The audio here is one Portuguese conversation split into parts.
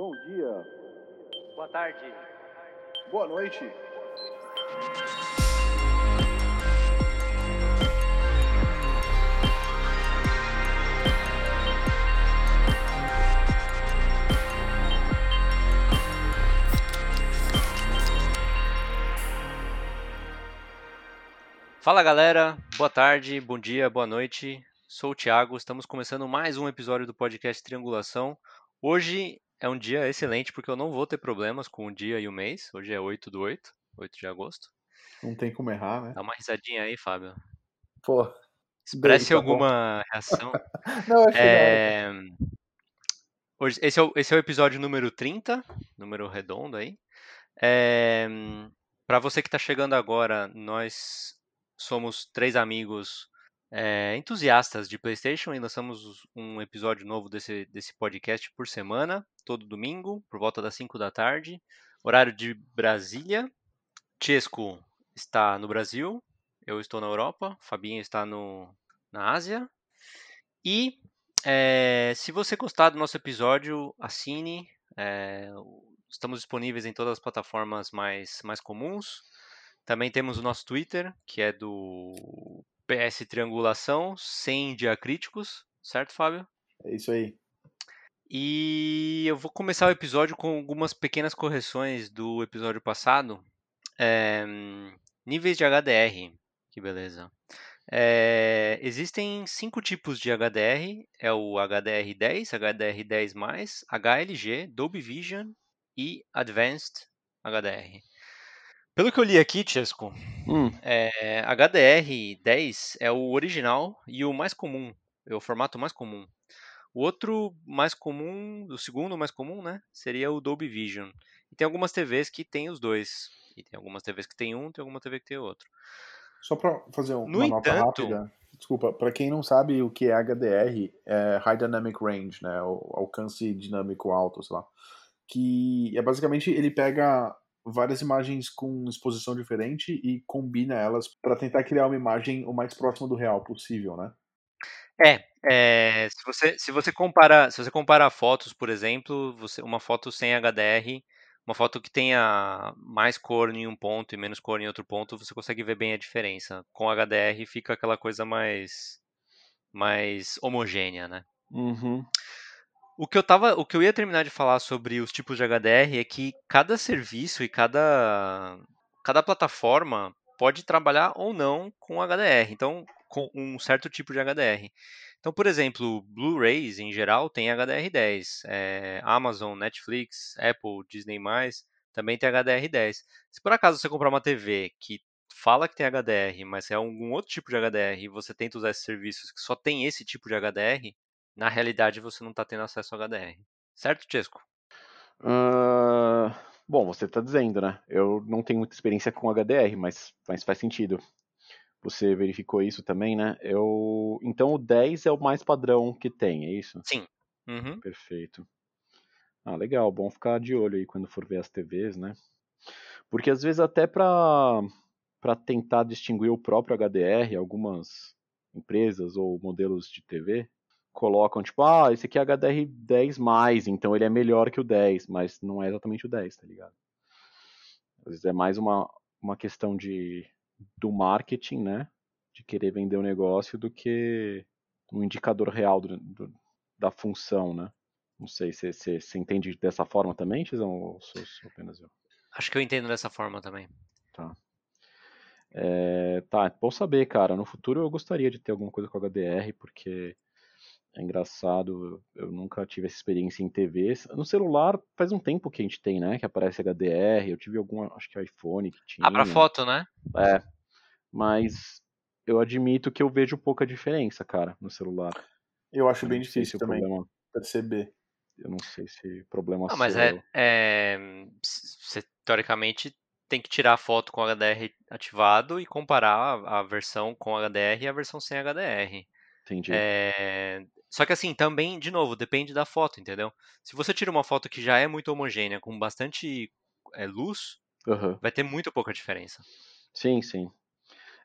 Bom dia. Boa tarde. Boa noite. Fala galera, boa tarde, bom dia, boa noite. Sou o Thiago, estamos começando mais um episódio do podcast Triangulação. Hoje é um dia excelente porque eu não vou ter problemas com o dia e o mês. Hoje é 8 do 8, 8 de agosto. Não tem como errar, né? Dá uma risadinha aí, Fábio. Pô. Expresse tá alguma reação. Não, achei É, Hoje, esse, é o, esse é o episódio número 30, número redondo aí. É... Para você que está chegando agora, nós somos três amigos é, entusiastas de PlayStation e lançamos um episódio novo desse, desse podcast por semana, todo domingo, por volta das 5 da tarde, horário de Brasília. Chesco está no Brasil, eu estou na Europa, Fabinho está no, na Ásia. E é, se você gostar do nosso episódio, assine. é, estamos disponíveis em todas as plataformas mais, mais comuns. Também temos o nosso Twitter, que é do PS Triangulação, sem diacríticos, certo, Fábio? É isso aí. E eu vou começar o episódio com algumas pequenas correções do episódio passado. É, níveis de HDR, que beleza. É, existem cinco tipos de HDR: é o HDR10, HDR10, HLG, Dolby Vision e Advanced HDR. Pelo que eu li aqui, Chesco, Hum, é, HDR10 é o original e o mais comum, é o formato mais comum. O outro mais comum, o segundo mais comum, né, seria o Dolby Vision. E tem algumas TVs que tem os dois. E tem algumas TVs que tem um, tem alguma TV que tem outro. só pra fazer um- uma nota entanto- rápida. Desculpa, pra quem não sabe o que é HDR, é High Dynamic Range, né? O alcance dinâmico alto, sei lá. Que é basicamente ele pega várias imagens com exposição diferente e combina elas pra tentar criar uma imagem o mais próxima do real possível, né? É, é, se você se você compara se você compara fotos, por exemplo, você, uma foto sem HDR, uma foto que tenha mais cor em um ponto e menos cor em outro ponto, você consegue ver bem a diferença. Com HDR fica aquela coisa mais mais homogênea, né? Uhum. O que eu tava, o que eu ia terminar de falar sobre os tipos de HDR é que cada serviço e cada cada plataforma pode trabalhar ou não com HDR. Então, com um certo tipo de HDR. Então, por exemplo, Blu-rays em geral tem HDR10. É, Amazon, Netflix, Apple, Disney+, também tem HDR10. Se por acaso você comprar uma TV que fala que tem HDR, mas é algum outro tipo de HDR e você tenta usar esses serviços que só tem esse tipo de HDR, na realidade você não está tendo acesso ao HDR. Certo, Chesco? Ah, bom, você está dizendo, né? Eu não tenho muita experiência com HDR, mas, mas faz sentido. Você verificou isso também, né? Eu, então o 10 é o mais padrão que tem, é isso? Uhum. Perfeito. Ah, legal, bom ficar de olho aí quando for ver as TVs, né? Porque às vezes até para para tentar distinguir o próprio HDR, algumas empresas ou modelos de TV colocam tipo, ah, esse aqui é HDR 10+, então ele é melhor que o 10, mas não é exatamente o 10, tá ligado? Às vezes é mais uma, uma questão de do marketing, né? De querer vender o negócio do que um indicador real do- do- da função, né? Não sei se você entende dessa forma também, Tizão, ou sou, sou apenas eu? Acho que eu entendo dessa forma também. Tá. É, tá, é bom saber, cara. No futuro eu gostaria de ter alguma coisa com HDR, porque é engraçado, eu nunca tive essa experiência em TVs. No celular faz um tempo que a gente tem, né? Que aparece HDR. Eu tive alguma, acho que iPhone que tinha. Ah, pra foto, né? É. Mas eu admito que eu vejo pouca diferença, cara, no celular. Eu acho Eu bem não sei difícil também problema, perceber. eu não sei se o problema Não, mas é, é, você teoricamente tem que tirar a foto com HDR ativado e comparar a, a versão com HDR e a versão sem HDR. Entendi. É, Só que assim, também, de novo, depende da foto, entendeu? Se você tira uma foto que já é muito homogênea, com bastante é, luz, Aham. vai ter muito pouca diferença. Sim, sim.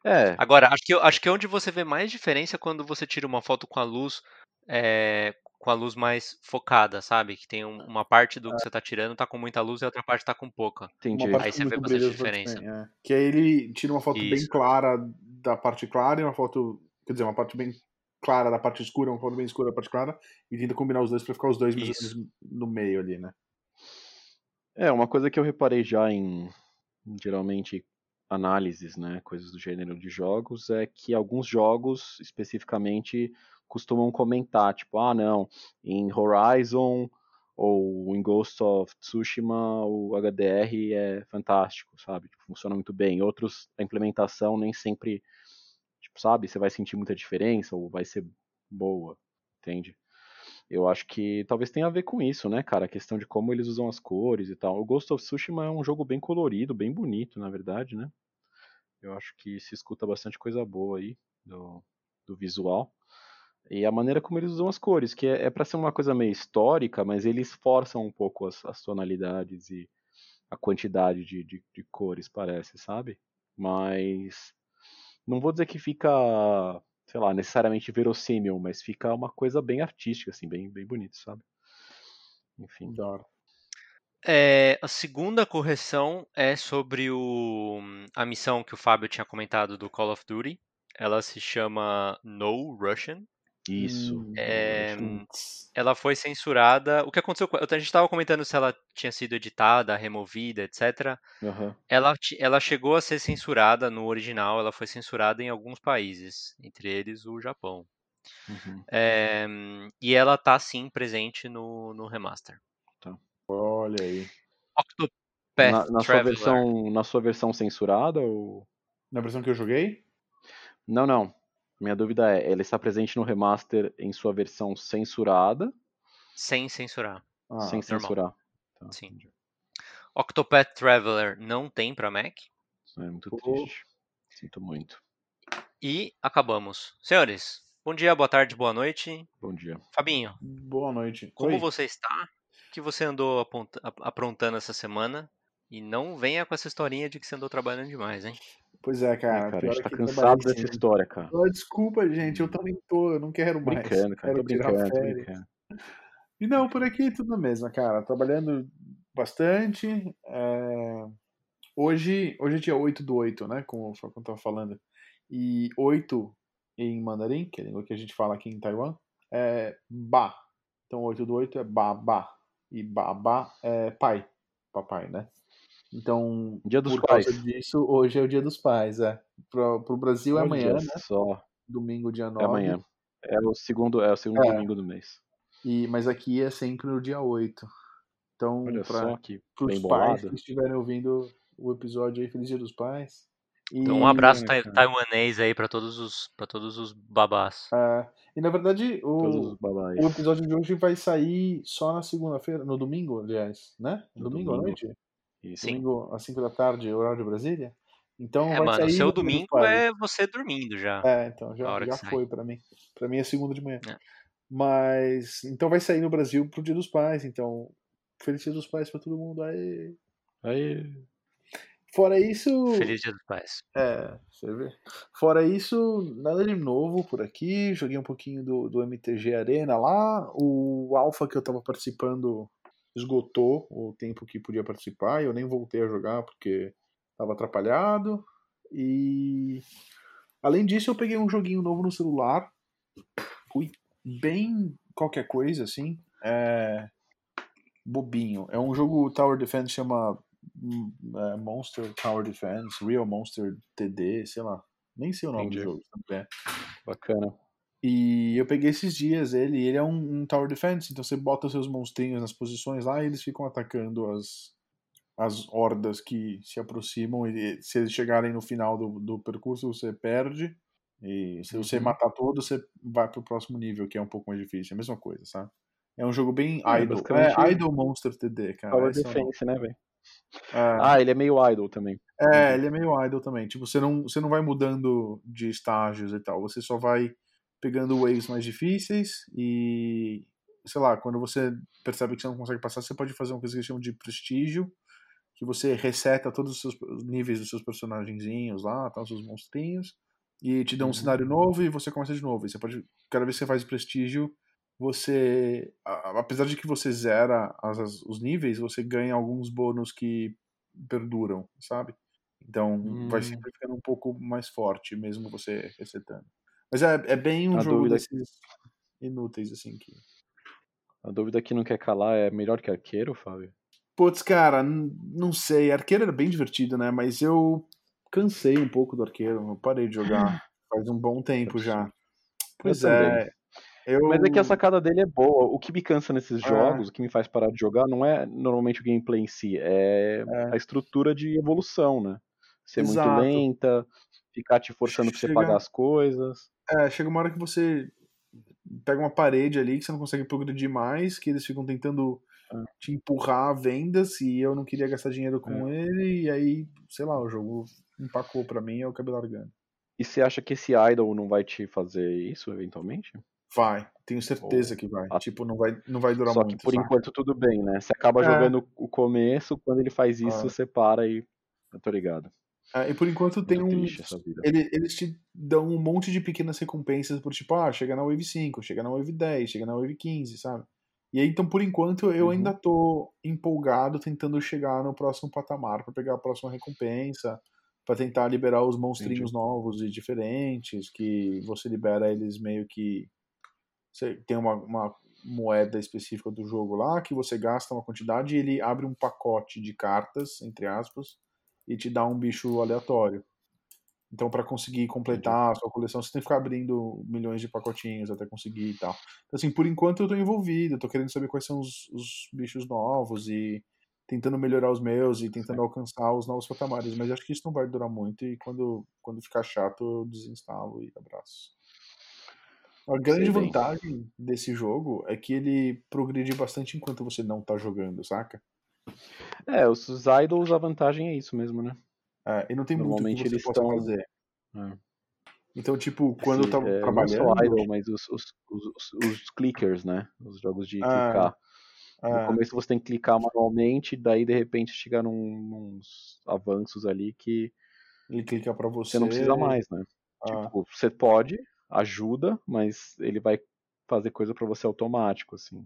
É, Agora, acho que, acho que onde você vê mais diferença é quando você tira uma foto com a luz é, com a luz mais focada, sabe? Que tem um- uma parte do que você tá tirando tá com muita luz e a outra parte tá com pouca. Entendi. Aí você vê bastante diferença. sem, é. Que aí ele tira uma foto bem Isso. clara da parte clara e uma foto. Quer dizer, uma parte bem clara da parte escura, uma foto bem escura da parte clara, e tenta combinar os dois pra ficar os dois no meio ali, né? É, uma coisa que eu reparei já em, geralmente, análises, né, coisas do gênero de jogos, é que alguns jogos, especificamente, costumam comentar, tipo, ah, não, em Horizon ou em Ghost of Tsushima o HDR é fantástico, sabe? Tipo, funciona muito bem. Outros, a implementação nem sempre, sabe, você vai sentir muita diferença ou vai ser boa, entende? Eu acho que talvez tenha a ver com isso, né, cara? A questão de como eles usam as cores e tal. O Ghost of Tsushima é um jogo bem colorido, bem bonito, na verdade, né? Eu acho que se escuta bastante coisa boa aí do, do visual. E a maneira como eles usam as cores, que é, é para ser uma coisa meio histórica, mas eles forçam um pouco as, as tonalidades e a quantidade de, de, de cores, parece, sabe? Mas não vou dizer que fica sei lá, necessariamente verossímil, mas fica uma coisa bem artística, assim, bem, bem bonito, sabe? Enfim. Da hora. É, a segunda correção é sobre o, a missão que o Fábio tinha comentado do Call of Duty. Ela se chama No Russian. Isso. Hum, É, putz. ela foi censurada. O que aconteceu? com- A gente estava comentando se ela tinha sido editada, removida, etc. Aham. Ela, ela chegou a ser censurada no original. Ela foi censurada em alguns países, entre eles o Japão. Uhum. É, e ela tá sim presente no, no remaster. Olha aí. Octopath Na, na sua versão, na sua versão censurada ou Na versão que eu joguei? Não, não. Minha dúvida é, ela está presente no remaster em sua versão censurada, Sem censurar. Ah, sem normal. censurar. Tá, Sim. Octopath Traveler não tem pra Mac. Isso é muito triste. Sinto muito. E acabamos. Senhores, bom dia, boa tarde, boa noite. Bom dia. Fabinho, boa noite. como Oi. você está? O que você andou aprontando essa semana? E não venha com essa historinha de que você andou trabalhando demais, hein? Pois é, É, cara. cara, a gente é tá que cansado dessa sim. história, cara. Desculpa, gente, eu também tô, eu não quero mais. Brincando, cara. quero Tô brincando, tô brincando. E não, por aqui tudo na mesma, cara. Trabalhando bastante. é, Hoje, hoje é dia 8 do 8, né? Como o Falcão tava falando. E 8 em mandarim, que é a língua que a gente fala aqui em Taiwan, é ba. Então 8 do 8 é babá. E babá é pai. Papai, né? Então, Dia dos por pais. causa disso, hoje é o dia dos pais, é. Pro, pro Brasil é Olha amanhã, né? só. Domingo, dia 9. É amanhã. É o segundo, é o segundo É. domingo do mês. E, mas aqui é sempre no dia 8. Então, Olha para só que os pais bolado. que estiverem ouvindo o episódio aí, Feliz Dia dos Pais. E, Então, um abraço né, cara? taiwanês aí pra todos os para todos os babás. é, e na verdade, o, o episódio de hoje vai sair só na segunda-feira, no domingo, aliás, né? No domingo à domingo. noite? Isso. Sim. Domingo às 5 da tarde, horário de Brasília. Então É, vai mano, o sair seu domingo é você dormindo já. É, então já, já foi pra mim. Pra mim é segunda de manhã. É. Mas então vai sair no Brasil pro Dia dos Pais, então Feliz Dia dos Pais pra todo mundo aí. Aí, Fora isso, Feliz Dia dos Pais. é, você vê. Fora isso, nada de novo por aqui. Joguei um pouquinho do, do MTG Arena lá. O Alpha que eu tava participando esgotou o tempo que podia participar. e Eu nem voltei a jogar porque tava atrapalhado. E além disso, eu peguei um joguinho novo no celular. Ui, bem qualquer coisa assim. É bobinho. É um jogo Tower Defense chama hum, é, Monster Tower Defense, Real Monster TD, sei lá. Nem sei o nome Entendi. do jogo. É. bacana. E eu peguei esses dias ele, ele é um, um Tower Defense, então você bota os seus monstrinhos nas posições lá e eles ficam atacando as, as hordas que se aproximam. E se eles chegarem no final do, do percurso, você perde. E se você Uhum. matar todos, você vai pro próximo nível, que é um pouco mais difícil. É a mesma coisa, sabe? É um jogo bem É, idle. É, Idle Monster TD, cara. Tower esse é o nome. Defense, né, velho? É. Ah, ele é meio idol também. É, ele é meio idle também. Tipo, você não, você não vai mudando de estágios e tal. Você só vai pegando waves mais difíceis e, sei lá, quando você percebe que você não consegue passar, você pode fazer uma coisa que chamam de prestígio, que você reseta todos os seus os níveis dos seus personagenzinhos lá, tá, os seus monstrinhos, e te dá um Uhum. cenário novo e você começa de novo. E você pode, cada vez que você faz prestígio, você, apesar de que você zera as, as, os níveis, você ganha alguns bônus que perduram, sabe? Então hum. vai sempre ficando um pouco mais forte, mesmo você resetando. Mas é, é bem um a jogo dúvida... desses inúteis, assim, que... A dúvida que não quer calar é melhor que arqueiro, Fábio? Putz, cara, não sei. Arqueiro era bem divertido, né? Mas eu cansei um pouco do arqueiro. Eu parei de jogar faz um bom tempo já. Pois eu é. Eu... Mas é que a sacada dele é boa. O que me cansa nesses é. jogos, o que me faz parar de jogar, não é normalmente o gameplay em si, é, é. a estrutura de evolução, né? Ser Exato. muito lenta, ficar te forçando chega... pra você pagar as coisas. É, chega uma hora que você pega uma parede ali que você não consegue progredir mais, que eles ficam tentando é. te empurrar a vendas e eu não queria gastar dinheiro com é. ele, e aí, sei lá, o jogo empacou pra mim e eu acabei largando. E você acha que esse idol não vai te fazer isso eventualmente? Vai, tenho certeza que vai. Tipo, não vai, não vai durar Só muito. Só que por sabe? enquanto tudo bem, né? Você acaba é. jogando o começo, quando ele faz isso, ah. você para e. Eu tô ligado. É, e por enquanto tem um. Ele, eles te dão um monte de pequenas recompensas por tipo, ah, chega na Wave 5, chega na Wave 10, chega na Wave 15, sabe? E aí, então, por enquanto, eu uhum. ainda tô empolgado tentando chegar no próximo patamar para pegar a próxima recompensa para tentar liberar os monstrinhos Entendi. novos e diferentes, que você libera eles meio que. Você tem uma, uma moeda específica do jogo lá, que você gasta uma quantidade e ele abre um pacote de cartas, entre aspas, e te dá um bicho aleatório. Então, para conseguir completar a sua coleção, você tem que ficar abrindo milhões de pacotinhos até conseguir e tal. Então, assim, por enquanto eu tô envolvido, tô querendo saber quais são os, os bichos novos e tentando melhorar os meus e tentando alcançar os novos patamares, mas acho que isso não vai durar muito e quando, quando ficar chato eu desinstalo e abraço. A grande vantagem desse jogo é que ele progride bastante enquanto você não tá jogando, saca? É, os idols, a vantagem é isso mesmo, né? É, e não tem muito que você possa estão... fazer. É. Então, tipo, quando Esse, eu tava é, trabalhando... Não só idol, mas os, os, os, os, clickers, né? Os jogos de é. clicar. No é. começo você tem que clicar manualmente, daí de repente chega num, uns avanços ali que ele clica para você. Você não precisa mais, né? Ah. Tipo, você pode, ajuda, mas ele vai fazer coisa para você automático, assim.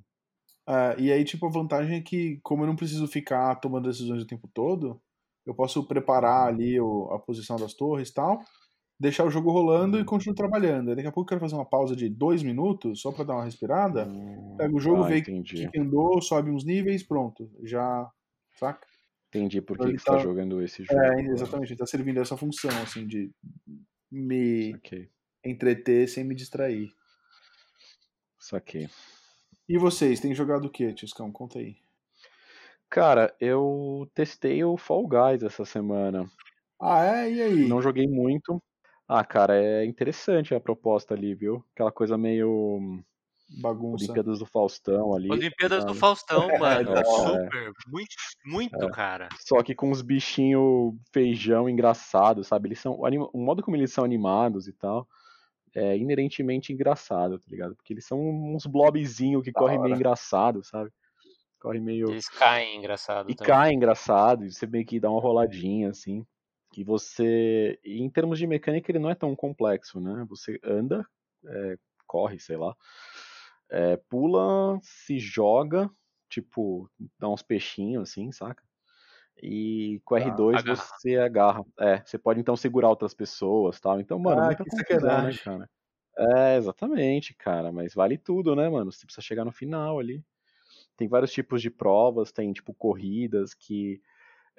É, e aí, tipo, a vantagem é que, como eu não preciso ficar tomando decisões o tempo todo, eu posso preparar ali o, a posição das torres e tal, deixar o jogo rolando e uhum. continuo trabalhando. Daqui a pouco eu quero fazer uma pausa de dois minutos, só para dar uma respirada. Hum, pego o jogo, ah, vê que andou, sobe uns níveis, pronto. Já. Saca? Entendi por que, que tá... você tá jogando esse jogo. É, exatamente. Tá servindo essa função, assim, de me Saquei. entreter sem me distrair. Saquei. E vocês, têm jogado o que, Tiscão? Conta aí. Cara, eu testei o Fall Guys essa semana. Ah, é? E aí? Não joguei muito, ah, cara, é interessante a proposta ali, viu? Aquela coisa meio. Bagunça. Olimpíadas do Faustão ali. Olimpíadas do Faustão, mano. É, Super. Muito, muito, é. cara. Só que com os bichinhos feijão engraçados, sabe? Eles são. O modo como eles são animados e tal é inerentemente engraçado, tá ligado? Porque eles são uns blobzinhos que correm meio engraçado, sabe? Corre meio. Eles caem engraçado. E também. caem engraçado, e você meio que dá uma roladinha assim que você, em termos de mecânica, ele não é tão complexo, né? Você anda, é, corre, sei lá, é, pula, se joga, tipo, dá uns peixinhos assim, saca? E com R2 ah, você agarra. É, você pode então segurar outras pessoas tal. Então, mano, ah, muita confusão, né, cara? É, exatamente, cara. Mas vale tudo, né, mano? Você precisa chegar no final ali. Tem vários tipos de provas, tem, tipo, corridas que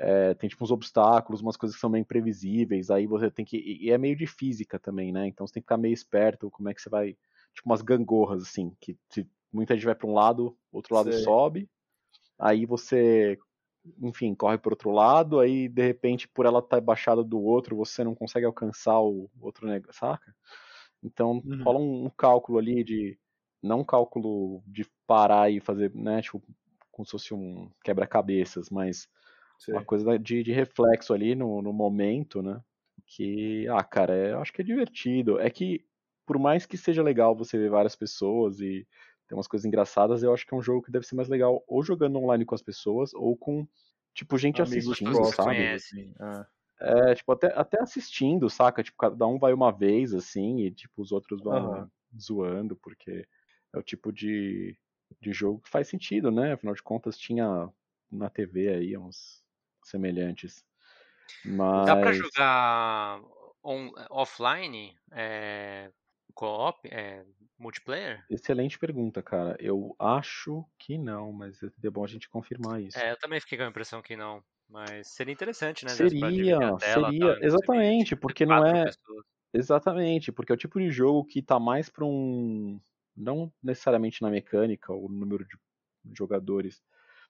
é, tem tipo uns obstáculos, umas coisas que são meio imprevisíveis, aí você tem que. E é meio de física também, né? Então você tem que ficar meio esperto como é que você vai. Tipo umas gangorras, assim, que se muita gente vai para um lado, outro lado Sei. sobe, aí você, enfim, corre para outro lado, aí de repente, por ela estar tá baixada do outro, você não consegue alcançar o outro negócio, saca? Então uhum. rola um, um cálculo ali de. Não um cálculo de parar e fazer, né? Tipo, como se fosse um quebra-cabeças, mas Sim. Uma coisa de, de reflexo ali no, no momento, né? Que, ah, cara, é, eu acho que é divertido. É que, por mais que seja legal você ver várias pessoas e ter umas coisas engraçadas, eu acho que é um jogo que deve ser mais legal ou jogando online com as pessoas ou com, tipo, gente Amigos assistindo, sabe? Conhecem. É. é, tipo, até, até assistindo, saca? Tipo, cada um vai uma vez, assim, e, tipo, os outros vão uhum. zoando, porque é o tipo de, de jogo que faz sentido, né? Afinal de contas, tinha na TV aí uns semelhantes. Mas... Dá pra jogar on, offline, é, co-op, é, multiplayer? Excelente pergunta, cara. Eu acho que não, mas é bom a gente confirmar isso. É, eu também fiquei com a impressão que não. Mas seria interessante, né? Seria, tela, seria, tá, exatamente, porque não é. Pessoas. Exatamente, porque é o tipo de jogo que tá mais pra um. Não necessariamente na mecânica ou no número de jogadores,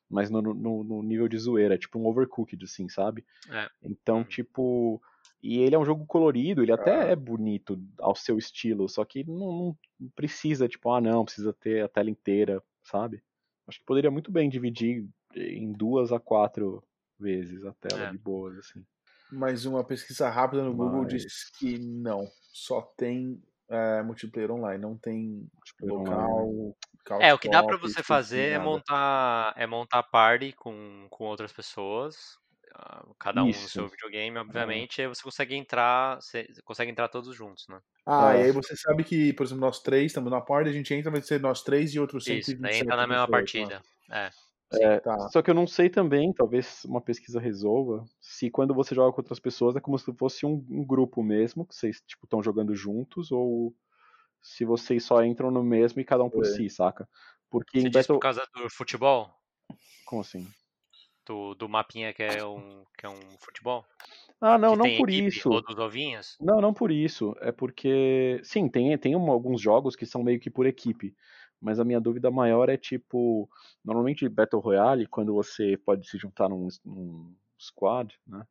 mas no, no, no nível de zoeira, tipo um overcooked, assim, sabe? É. Então, uhum. tipo. E ele é um jogo colorido, ele até ah. é bonito ao seu estilo, só que não, não, precisa, tipo, ah não, precisa ter a tela inteira, sabe? Acho que poderia muito bem dividir em duas a quatro vezes a tela é. de boas, assim. Mas uma pesquisa rápida no Google Mas... diz que não, só tem é, multiplayer online, não tem local. É, o que dá para você fazer é montar, é montar party com, com outras pessoas, cada um Isso. no seu videogame, obviamente, é. aí você consegue entrar, você consegue entrar todos juntos, né? Ah, é. e aí você sabe que, por exemplo, nós três estamos na party, a gente entra, vai ser nós três e outros 127 Isso, daí entra na mesma pessoas, partida. Né? É. É, tá. Só que eu não sei também, talvez uma pesquisa resolva, se quando você joga com outras pessoas é como se fosse um, um grupo mesmo, que vocês tipo estão jogando juntos, ou se vocês só entram no mesmo e cada um por é. si, saca? Porque Você em Battle... por causa do futebol? Como assim? Do, do mapinha que é um, que é um futebol? Ah, não, não por isso. Ou dos ovinhos? Não, não por isso. É porque, sim, tem, tem alguns jogos que são meio que por equipe. Mas a minha dúvida maior é tipo, normalmente Battle Royale, quando você pode se juntar num, num squad, né?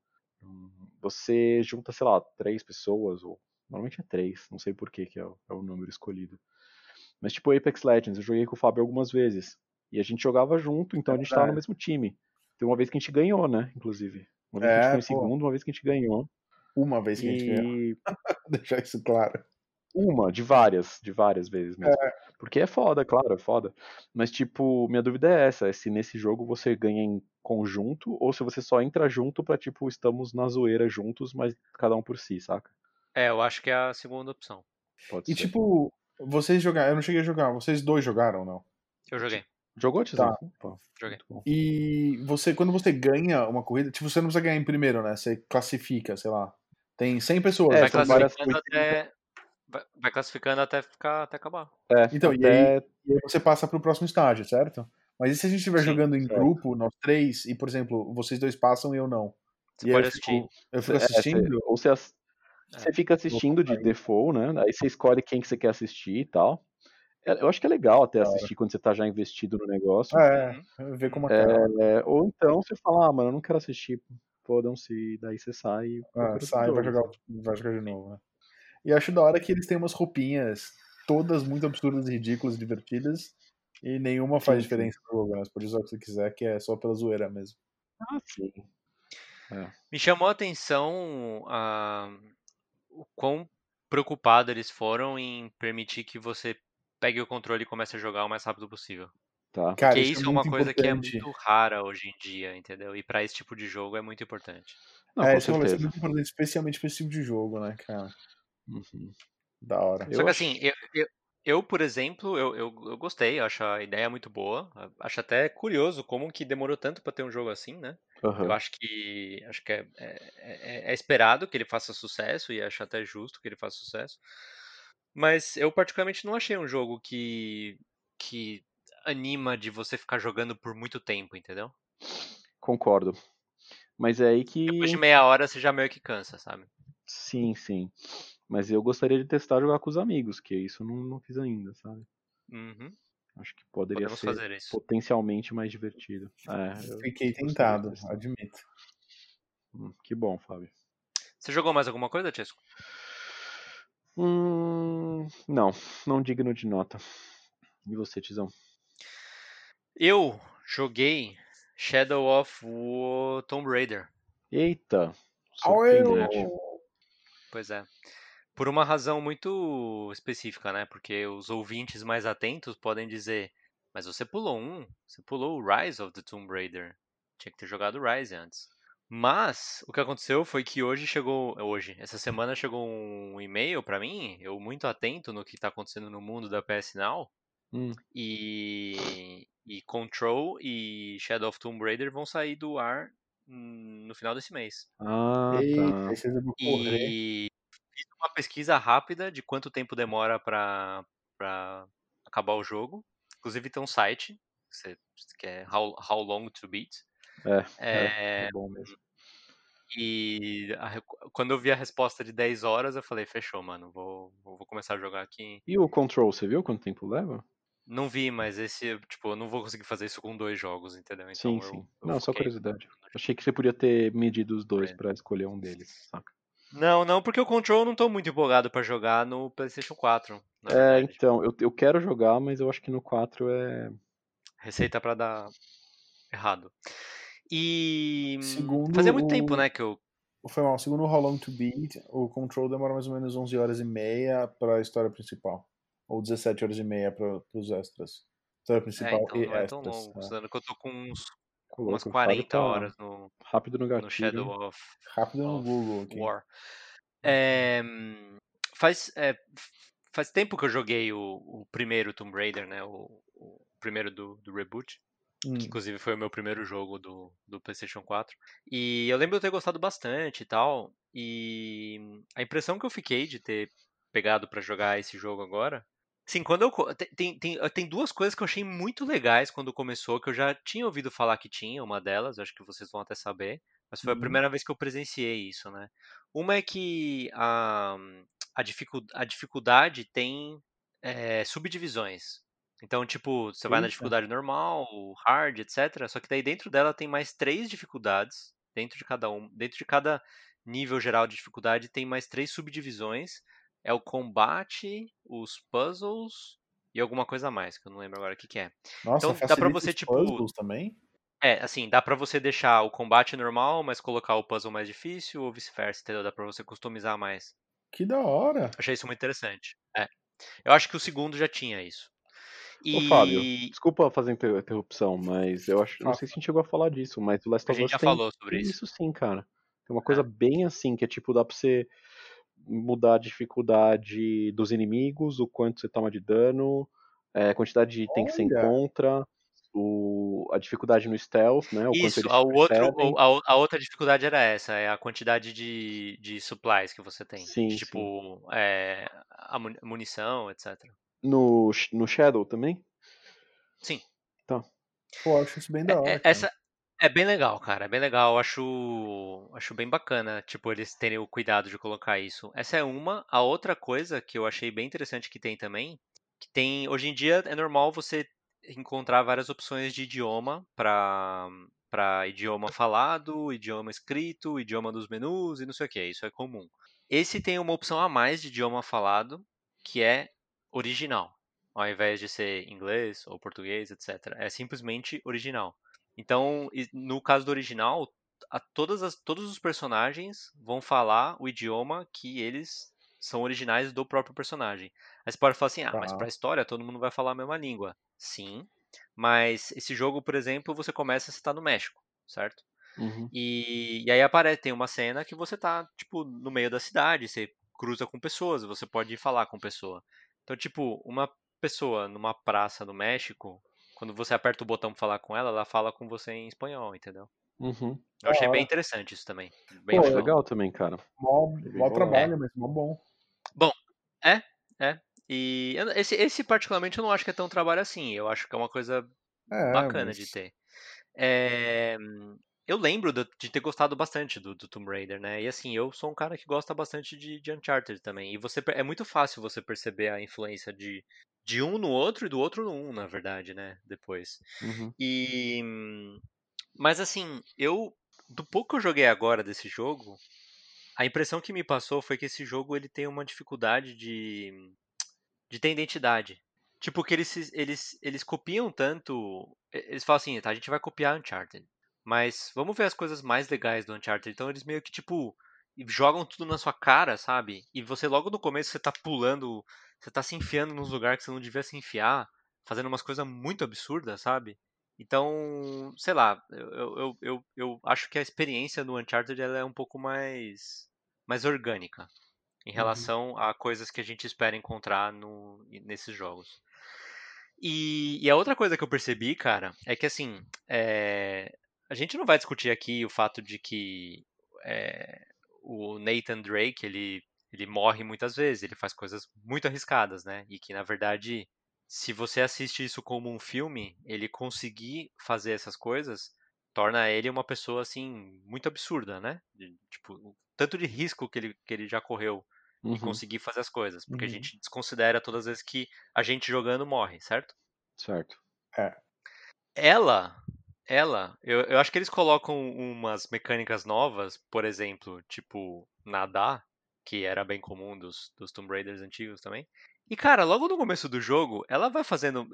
Você junta, sei lá, três pessoas, ou normalmente é três, não sei por que, que é, o, é o número escolhido. Mas tipo Apex Legends, eu joguei com o Fábio algumas vezes. E a gente jogava junto, então a gente estava no mesmo time. Tem uma vez que a gente ganhou, né? Inclusive. Uma vez é, que a gente foi em segundo, uma vez que a gente ganhou. Uma vez que e... a gente ganhou. Deixar isso claro. Uma, de várias, de várias vezes mesmo. É. Porque é foda, claro, é foda. Mas, tipo, minha dúvida é essa: é se nesse jogo você ganha em conjunto ou se você só entra junto pra, tipo, estamos na zoeira juntos, mas cada um por si, saca? É, eu acho que é a segunda opção. Pode e, ser. tipo, vocês jogaram. Eu não cheguei a jogar, vocês dois jogaram ou não? Eu joguei. Jogou, Tizão? Tá. Joguei. E você, quando você ganha uma corrida, tipo, você não precisa ganhar em primeiro, né? Você classifica, sei lá. Tem 100 pessoas. É, vai, classificando até, vai, classificando até ficar até acabar. É, então, até... E, aí, e, aí, você passa pro próximo estágio, certo? Mas e se a gente estiver jogando em certo. grupo, nós três, e, por exemplo, vocês dois passam e eu não? Você e pode eu assistir. Fico, eu fico assistindo? É, você, ou você, você fica assistindo de default, né? Aí você escolhe quem que você quer assistir e tal. É, eu acho que é legal até assistir quando você tá já investido no negócio. É, ver como é, é, Ou então você fala, ah, mano, eu não quero assistir, fodam-se, daí você sai. Ah, sai e vai jogar, vai jogar de novo, né? E acho da hora que eles têm umas roupinhas todas muito absurdas, ridículas, divertidas, e nenhuma faz sim, diferença no jogo, mas por isso é o que você quiser, que é só pela zoeira mesmo. Ah, sim. É. Me chamou a atenção a o quão preocupado eles foram em permitir que você pegue o controle e comece a jogar o mais rápido possível. Tá. Cara, Porque isso, é, é uma coisa importante. que é muito rara hoje em dia, entendeu? E para esse tipo de jogo é muito importante. Não, é, isso é muito importante, especialmente para esse tipo de jogo, né, cara? Uhum. Da hora. Só eu que assim, eu, eu, eu, por exemplo, eu, eu, eu, gostei, acho a ideia muito boa. Acho até curioso como que demorou tanto para ter um jogo assim, né? Uhum. Eu acho que acho que é, é, é, é, esperado que ele faça sucesso e acho até justo que ele faça sucesso. Mas eu particularmente não achei um jogo que que anima de você ficar jogando por muito tempo, entendeu? Concordo. Mas é aí que. Depois de meia hora você já meio que cansa, sabe? Sim, sim. Mas eu gostaria de testar jogar com os amigos, que isso eu não, não fiz ainda, sabe? Uhum. Acho que poderia Podemos ser potencialmente mais divertido. É, Fiquei tentado, admito. Hum, que bom, Fábio. Você jogou mais alguma coisa, Tiesco? Hum, não, não digno de nota. E você, Tizão? Eu joguei Shadow of War Tomb Raider. Eita! Surpreendente. Pois é. Por uma razão muito específica, né? Porque os ouvintes mais atentos podem dizer: Mas você pulou um, você pulou o Rise of the Tomb Raider. Tinha que ter jogado o Rise antes. Mas o que aconteceu foi que hoje chegou, hoje, essa semana chegou um e-mail para mim, eu muito atento no que está acontecendo no mundo da PS Now, Hum. E, e Control e Shadow of Tomb Raider vão sair do ar no final desse mês. Ah, tá. E fiz uma pesquisa rápida de quanto tempo demora pra, pra acabar o jogo. Inclusive tem um site que é How, How Long to Beat. É, é, É, é bom mesmo. E a quando eu vi a resposta de 10 horas, eu falei, fechou, mano, vou, vou começar a jogar aqui. E o Control, você viu quanto tempo leva? Não vi, mas esse, tipo, eu não vou conseguir fazer isso com dois jogos, entendeu? Então sim, eu, sim. eu Não, só curiosidade. Achei que você podia ter medido os dois Raider. pra escolher um deles, saca? Não, não, porque o Control eu não tô muito empolgado pra jogar no PlayStation 4, na É, então, eu, eu quero jogar, mas eu acho que no 4 é. Receita pra dar errado. E hum, Segundo fazia muito tempo, o- né, que eu Foi mal, segundo o How Long to Beat, o Control demora mais ou menos 11 horas e meia pra história principal. Ou 17 horas e meia para os extras. História É, principal então e não é tão longo, é. considerando que eu tô com uns, umas louco, o Fábio 40 tá horas no, rápido no no gatilho. Shadow hein? of, Rápido no of Google aqui. War. É, hum, faz, é, faz tempo que eu joguei o, o primeiro Tomb Raider, né? O, o primeiro do, do reboot, Hum. que inclusive foi o meu primeiro jogo do, do PlayStation 4. E eu lembro de eu ter gostado bastante e tal. E a impressão que eu fiquei de ter pegado pra jogar esse jogo agora. Sim, quando eu. Tem, tem, tem- tem duas coisas que eu achei muito legais quando começou, que eu já tinha ouvido falar que tinha, uma delas, acho que vocês vão até saber. Mas foi a Uhum. primeira vez que eu presenciei isso, né? Uma é que a, a, dificu- a dificuldade tem é, subdivisões. Então, tipo, você vai na Eita. dificuldade normal, hard, etc. Só que daí dentro dela tem mais três dificuldades. Dentro de cada um, dentro de cada nível geral de dificuldade tem mais três subdivisões. É o combate, os puzzles e alguma coisa a mais, que eu não lembro agora o que, que é. Nossa, Então, dá pra você, os tipo, puzzles também? É, assim, dá pra você deixar o combate normal, mas colocar o puzzle mais difícil ou vice-versa, entendeu? Dá pra você customizar mais. Que da hora. Achei isso muito interessante. É. Eu acho que o segundo já tinha isso. Ô, Fábio, E desculpa fazer inter- interrupção, mas eu acho. Não sei se a gente chegou a falar disso, mas o Last a of gente Us já tem falou sobre isso. isso sim, cara. Tem uma coisa bem assim, que é tipo, dá pra você mudar a dificuldade dos inimigos, o quanto você toma de dano, é, a quantidade de item que você encontra, o, a dificuldade no stealth, né? O Isso, a, o outro, a, a outra dificuldade era essa, é a quantidade de, de supplies que você tem. Sim, tipo, é, a muni- munição, etc. No, no Shadow também? Sim. Pô, eu acho isso bem da É- hora. é- essa é bem legal, cara. É bem legal. Eu Acho, acho bem bacana, tipo, eles terem o cuidado de colocar isso. Essa é uma. A outra coisa que eu achei bem interessante que tem também, que tem, hoje em dia é normal você encontrar várias opções de idioma para para idioma falado, idioma escrito, idioma dos menus e não sei o que. Isso é comum. Esse tem uma opção a mais de idioma falado, que é original, ao invés de ser inglês ou português, etc. É simplesmente original. Então, no caso do original, a todas as, todos os personagens vão falar o idioma que eles são originais do próprio personagem. Aí você pode falar assim, ah, mas Tá. pra história todo mundo vai falar a mesma língua. Sim, mas esse jogo, por exemplo, você começa, você tá no México, certo? Uhum. E, e aí aparece, tem uma cena que você tá, tipo, no meio da cidade, você cruza com pessoas, você pode ir falar com pessoa. Então, tipo, uma pessoa numa praça no México, quando você aperta o botão pra falar com ela, ela fala com você em espanhol, entendeu? Uhum. Eu achei Da bem interessante isso também. Bem Pô, legal. legal também, cara. Mó, mó trabalho, mas mó bom. É. E eu- esse, esse, particularmente, eu não acho que é tão trabalho assim. Eu acho que é uma coisa É, bacana mas... de ter. É, eu lembro de, de ter gostado bastante do, do Tomb Raider, né? E assim, eu sou um cara que gosta bastante de, de Uncharted também. E você é muito fácil você perceber a influência de, de um no outro e do outro no um, na verdade, né? Depois. Uhum. E. Mas assim, eu. Do pouco que eu joguei agora desse jogo, a impressão que me passou foi que esse jogo ele tem uma dificuldade de. de ter identidade. Tipo, que eles, eles, eles copiam tanto. Eles falam assim, tá, a gente vai copiar Uncharted. Mas vamos ver as coisas mais legais do Uncharted. Então eles meio que, tipo, jogam tudo na sua cara, sabe? E você logo no começo você tá pulando, você tá se enfiando nos lugares que você não devia se enfiar, fazendo umas coisas muito absurdas, sabe? Então, sei lá, eu, eu, eu, eu, acho que a experiência no Uncharted ela é um pouco mais, mais orgânica em relação a coisas que a gente espera encontrar no, nesses jogos. E, e, a outra coisa que eu percebi, cara, é que assim, é, a gente não vai discutir aqui o fato de que é, o Nathan Drake, ele, ele morre muitas vezes, ele faz coisas muito arriscadas, né? E que, na verdade, se você assiste isso como um filme, ele conseguir fazer essas coisas torna ele uma pessoa, assim, muito absurda, né? De, tipo, tanto de risco que ele, que ele já correu uhum. e conseguir fazer as coisas. Porque uhum. a gente desconsidera todas as vezes que a gente jogando morre, certo? Certo. É. Ela, ela, eu, eu acho que eles colocam umas mecânicas novas, por exemplo, tipo, nadar, que era bem comum dos, dos Tomb Raiders antigos também. E, cara, logo no começo do jogo, ela vai fazendo.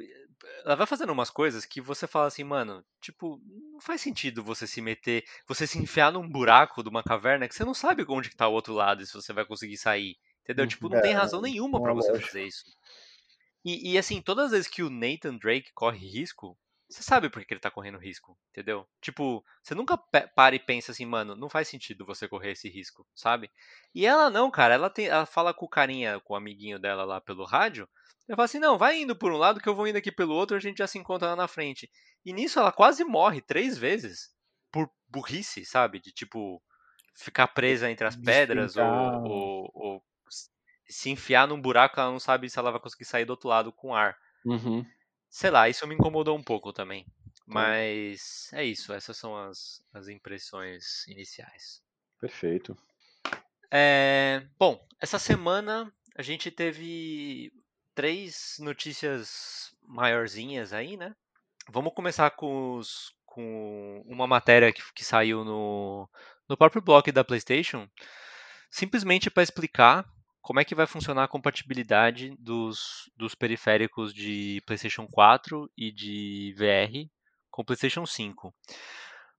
Ela vai fazendo umas coisas que você fala assim, mano, tipo, não faz sentido você se meter, você se enfiar num buraco de uma caverna que você não sabe onde que tá o outro lado e se você vai conseguir sair. Entendeu? Tipo, não é, tem razão nenhuma para você fazer isso. E, e, assim, todas as vezes que o Nathan Drake corre risco, você sabe por que ele tá correndo risco, entendeu? Tipo, você nunca para e pensa assim, mano, não faz sentido você correr esse risco, sabe? E ela não, cara, ela, tem, ela fala com o carinha, com o amiguinho dela lá pelo rádio, ela fala assim, não, vai indo por um lado que eu vou indo aqui pelo outro, a gente já se encontra lá na frente. E nisso ela quase morre três vezes, por burrice, sabe? De tipo, ficar presa entre as pedras ou, ou, ou, se enfiar num buraco, ela não sabe se ela vai conseguir sair do outro lado com ar. Uhum. Sei lá, isso me incomodou um pouco também. Mas é isso, essas são as, as impressões iniciais. Perfeito. É, bom, essa semana a gente teve três notícias maiorzinhas aí, né? Vamos começar com, os, com uma matéria que, que saiu no, no próprio blog da PlayStation, simplesmente para explicar como é que vai funcionar a compatibilidade dos, dos periféricos de PlayStation 4 e de VR com PlayStation 5.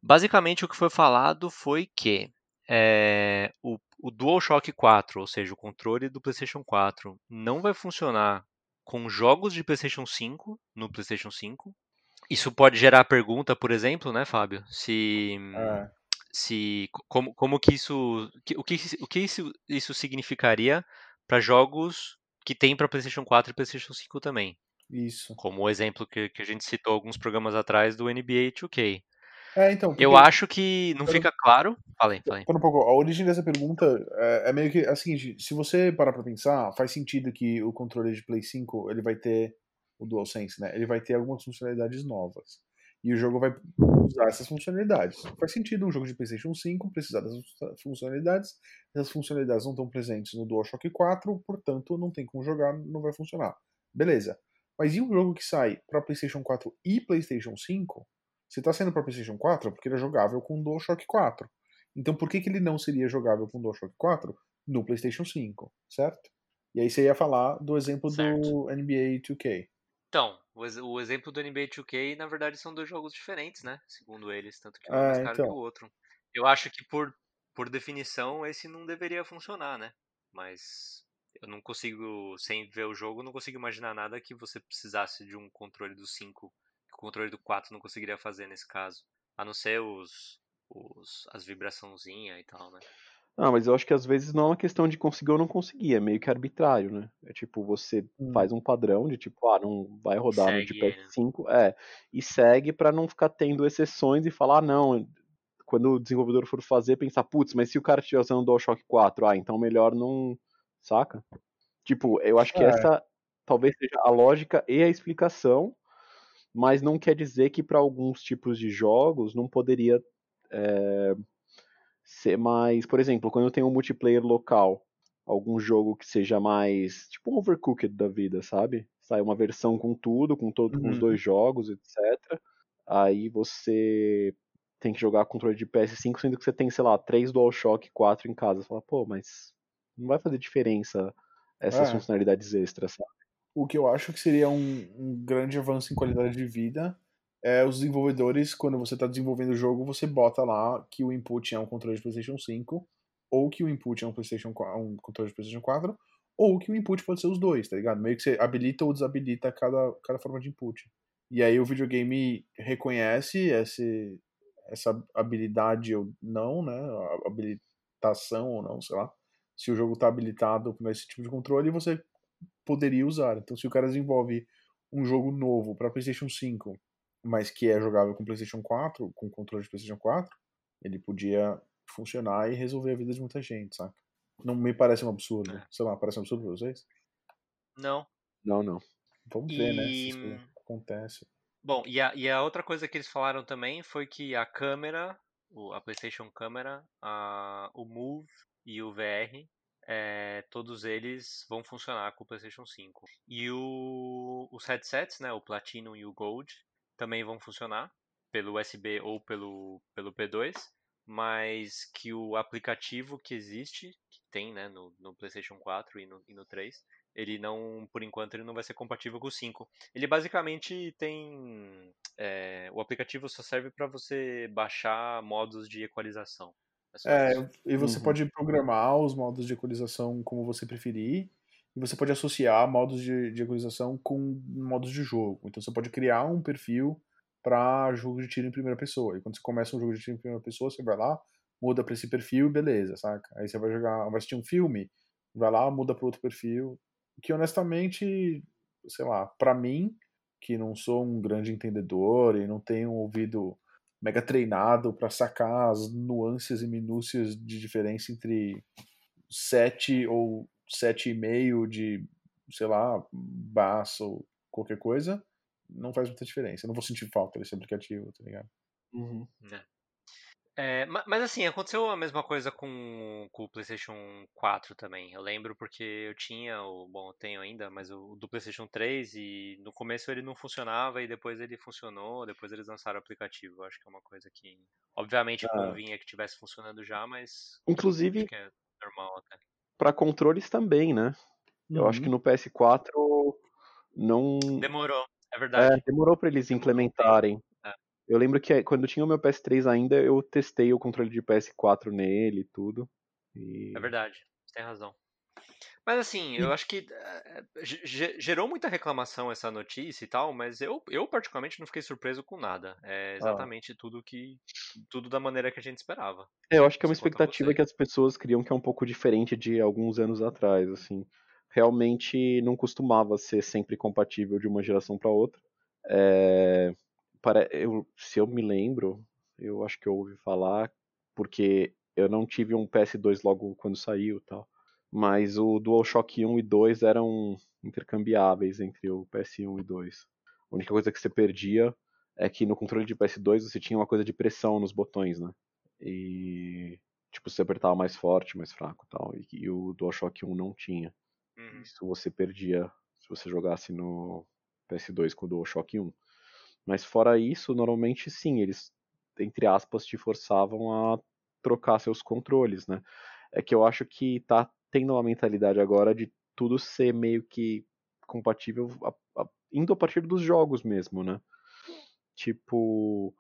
Basicamente, o que foi falado foi que é, o, o DualShock 4, ou seja, o controle do PlayStation 4, não vai funcionar com jogos de PlayStation 5 no PlayStation 5. Isso pode gerar a pergunta, por exemplo, né, Fábio? Se, é se como, como que isso o que o que isso, isso significaria para jogos que tem para PlayStation 4 e PlayStation 5 também. Isso. Como o exemplo que, que a gente citou alguns programas atrás do NBA 2K. É, então, Eu acho que não fica claro. Falei, falei. um pouco. A origem dessa pergunta é, é meio que a seguinte: se você parar para pensar, faz sentido que o controle de Play 5 ele vai ter o DualSense, né? Ele vai ter algumas funcionalidades novas. E o jogo vai usar essas funcionalidades. Faz sentido um jogo de PlayStation 5 precisar dessas funcionalidades. Essas funcionalidades não estão presentes no DualShock 4, portanto, não tem como jogar, não vai funcionar. Beleza. Mas e um jogo que sai para PlayStation 4 e PlayStation 5? Se está saindo para PlayStation 4, é porque ele é jogável com o DualShock 4. Então, por que, que ele não seria jogável com o DualShock 4 no PlayStation 5, certo? E aí você ia falar do exemplo certo. do NBA 2K. Então, o, exemplo do NBA 2K, na verdade, são dois jogos diferentes, né? Segundo eles, tanto que um é mais caro então. que o outro. Eu acho que por, por definição esse não deveria funcionar, né? Mas eu não consigo, sem ver o jogo, não consigo imaginar nada que você precisasse de um controle do 5, que o controle do 4 não conseguiria fazer nesse caso. A não ser os, os as vibraçãozinhas e tal, né? Ah, mas eu acho que às vezes não é uma questão de conseguir ou não conseguir, é meio que arbitrário, né? É tipo, você hum. faz um padrão de tipo, ah, não vai rodar segue, no de PS5, né? é, e segue para não ficar tendo exceções e falar, ah, não, quando o desenvolvedor for fazer, pensar, putz, mas se o cara estiver usando o DualShock 4, ah, então melhor não, saca? Tipo, eu acho que é. essa talvez seja a lógica e a explicação, mas não quer dizer que para alguns tipos de jogos não poderia é, ser mais, por exemplo, quando eu tenho um multiplayer local, algum jogo que seja mais tipo um overcooked da vida, sabe? Sai uma versão com tudo, com todo, uhum. com os dois jogos, etc. Aí você tem que jogar controle de PS5, sendo que você tem, sei lá, 3 DualShock 4 em casa. Você fala, pô, mas não vai fazer diferença essas é. funcionalidades extras, sabe? O que eu acho que seria um, um grande avanço em qualidade de vida é, os desenvolvedores, quando você está desenvolvendo o jogo, você bota lá que o input é um controle de PlayStation 5, ou que o input é um, PlayStation, um controle de PlayStation 4, ou que o input pode ser os dois, tá ligado? Meio que você habilita ou desabilita cada, cada forma de input. E aí o videogame reconhece esse, essa habilidade ou não, né? habilitação ou não, sei lá. Se o jogo está habilitado para esse tipo de controle, você poderia usar. Então, se o cara desenvolve um jogo novo para PlayStation 5, mas que é jogável com PlayStation 4, com controle de PlayStation 4, ele podia funcionar e resolver a vida de muita gente, saca? Não me parece um absurdo. É. Sei lá, parece um absurdo pra vocês? Não. Não, não. Vamos e... ver, né? Se isso acontece. Bom, e a, e a outra coisa que eles falaram também foi que a câmera, a PlayStation Câmera, a, o Move e o VR, é, todos eles vão funcionar com o PlayStation 5. E o, os headsets, né, o Platinum e o Gold, também vão funcionar pelo USB ou pelo, pelo P2, mas que o aplicativo que existe, que tem né, no, no PlayStation 4 e no, e no 3, ele não, por enquanto, ele não vai ser compatível com o 5. Ele basicamente tem. É, o aplicativo só serve para você baixar modos de equalização. É, é e você uhum. pode programar os modos de equalização como você preferir. E você pode associar modos de, de com modos de jogo. Então você pode criar um perfil para jogo de tiro em primeira pessoa. E quando você começa um jogo de tiro em primeira pessoa, você vai lá, muda para esse perfil beleza, saca? Aí você vai jogar, vai assistir um filme, vai lá, muda para outro perfil que honestamente, sei lá, para mim, que não sou um grande entendedor e não tenho um ouvido mega treinado para sacar as nuances e minúcias de diferença entre 7 ou 7,5 de, sei lá, baço ou qualquer coisa, não faz muita diferença. Eu não vou sentir falta desse aplicativo, tá ligado? Uhum. É. É, mas assim, aconteceu a mesma coisa com, com, o PlayStation 4 também. Eu lembro porque eu tinha o. Bom, eu tenho ainda, mas o do PlayStation 3 e no começo ele não funcionava e depois ele funcionou. Depois eles lançaram o aplicativo. Eu acho que é uma coisa que. Obviamente ah. convinha que tivesse funcionando já, mas. Inclusive. Acho que é normal até. Para controles também, né? Uhum. Eu acho que uhum. no PS4 não. Demorou, é verdade. É, demorou para eles implementarem. Eu lembro que quando tinha o meu PS3 ainda, eu testei o controle de PS4 nele e tudo. E... É verdade, você tem razão. Mas assim, eu acho que eh, gerou muita reclamação essa notícia e tal, mas eu, eu particularmente não fiquei surpreso com nada. É ah. exatamente ah. tudo que. Tudo da maneira que a gente esperava. É, eu acho que é uma expectativa que as pessoas criam que é um pouco diferente de alguns anos atrás, assim. Realmente não costumava ser sempre compatível de uma geração para outra. É para, eu, se eu me lembro, eu acho que eu ouvi falar, porque eu não tive um PS2 logo quando saiu tal. Mas o DualShock 1 e 2 eram intercambiáveis entre o PS1 e 2. A única coisa que você perdia é que no controle de PS2 você tinha uma coisa de pressão nos botões, né? E tipo, você apertava mais forte, mais fraco tal. E, e o DualShock 1 não tinha. Uhum. Isso você perdia se você jogasse no PS2 com o DualShock 1. Mas fora isso, normalmente sim, eles, entre aspas, te forçavam a trocar seus controles, né? É que eu acho que tá tendo uma mentalidade agora de tudo ser meio que compatível a, a, indo a partir dos jogos mesmo, né? Tipo,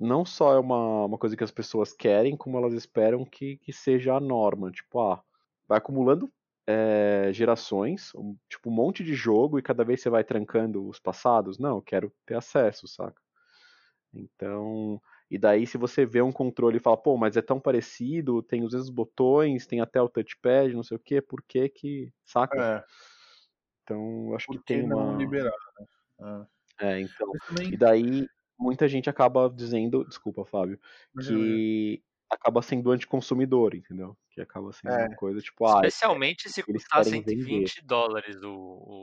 não só é uma, uma coisa que as pessoas querem, como elas esperam que, que seja a norma. Tipo, ah, vai acumulando é, gerações, um, tipo um monte de jogo e cada vez você vai trancando os passados. Não, eu quero ter acesso, saca? Então, e daí se você vê um controle e fala, pô, mas é tão parecido, tem os mesmos botões, tem até o touchpad, não sei o que, por que que, saca? É. Então, acho por que, que tem não uma... liberar, né? É, é então, também... e daí muita gente acaba dizendo, desculpa, Fábio, que acaba sendo anticonsumidor, entendeu? Que acaba sendo é. uma coisa tipo. Ah, Especialmente se custar 120 vender. dólares o,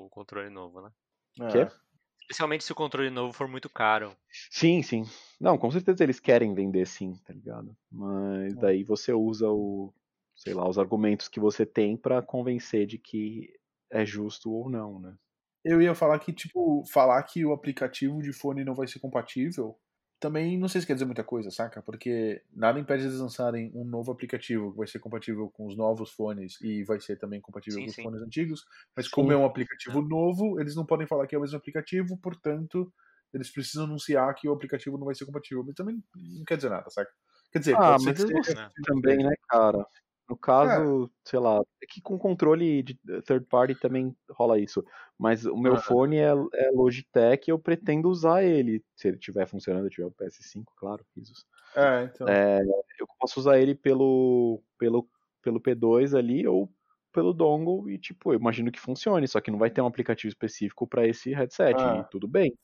o controle novo, né? É. Especialmente se o controle novo for muito caro. Sim, sim. Não, com certeza eles querem vender sim, tá ligado? Mas é. daí você usa o, sei lá, os argumentos que você tem para convencer de que é justo ou não, né? Eu ia falar que, tipo, falar que o aplicativo de fone não vai ser compatível também não sei se quer dizer muita coisa, saca? Porque nada impede eles lançarem um novo aplicativo que vai ser compatível com os novos fones e vai ser também compatível sim, com os sim. fones antigos. Mas sim. como é um aplicativo é. novo, eles não podem falar que é o mesmo aplicativo, portanto, eles precisam anunciar que o aplicativo não vai ser compatível. Mas também não quer dizer nada, saca? Quer dizer, ah, mas eles também, né, cara? No caso, é. sei lá, é que com controle de third party também rola isso. Mas o meu fone é, é, Logitech e eu pretendo usar ele. Se ele estiver funcionando, eu tiver o PS5, claro, isso. É, então. É, eu posso usar ele pelo, pelo, pelo P2 ali ou pelo dongle e, tipo, eu imagino que funcione, só que não vai ter um aplicativo específico para esse headset, Ah. e tudo bem.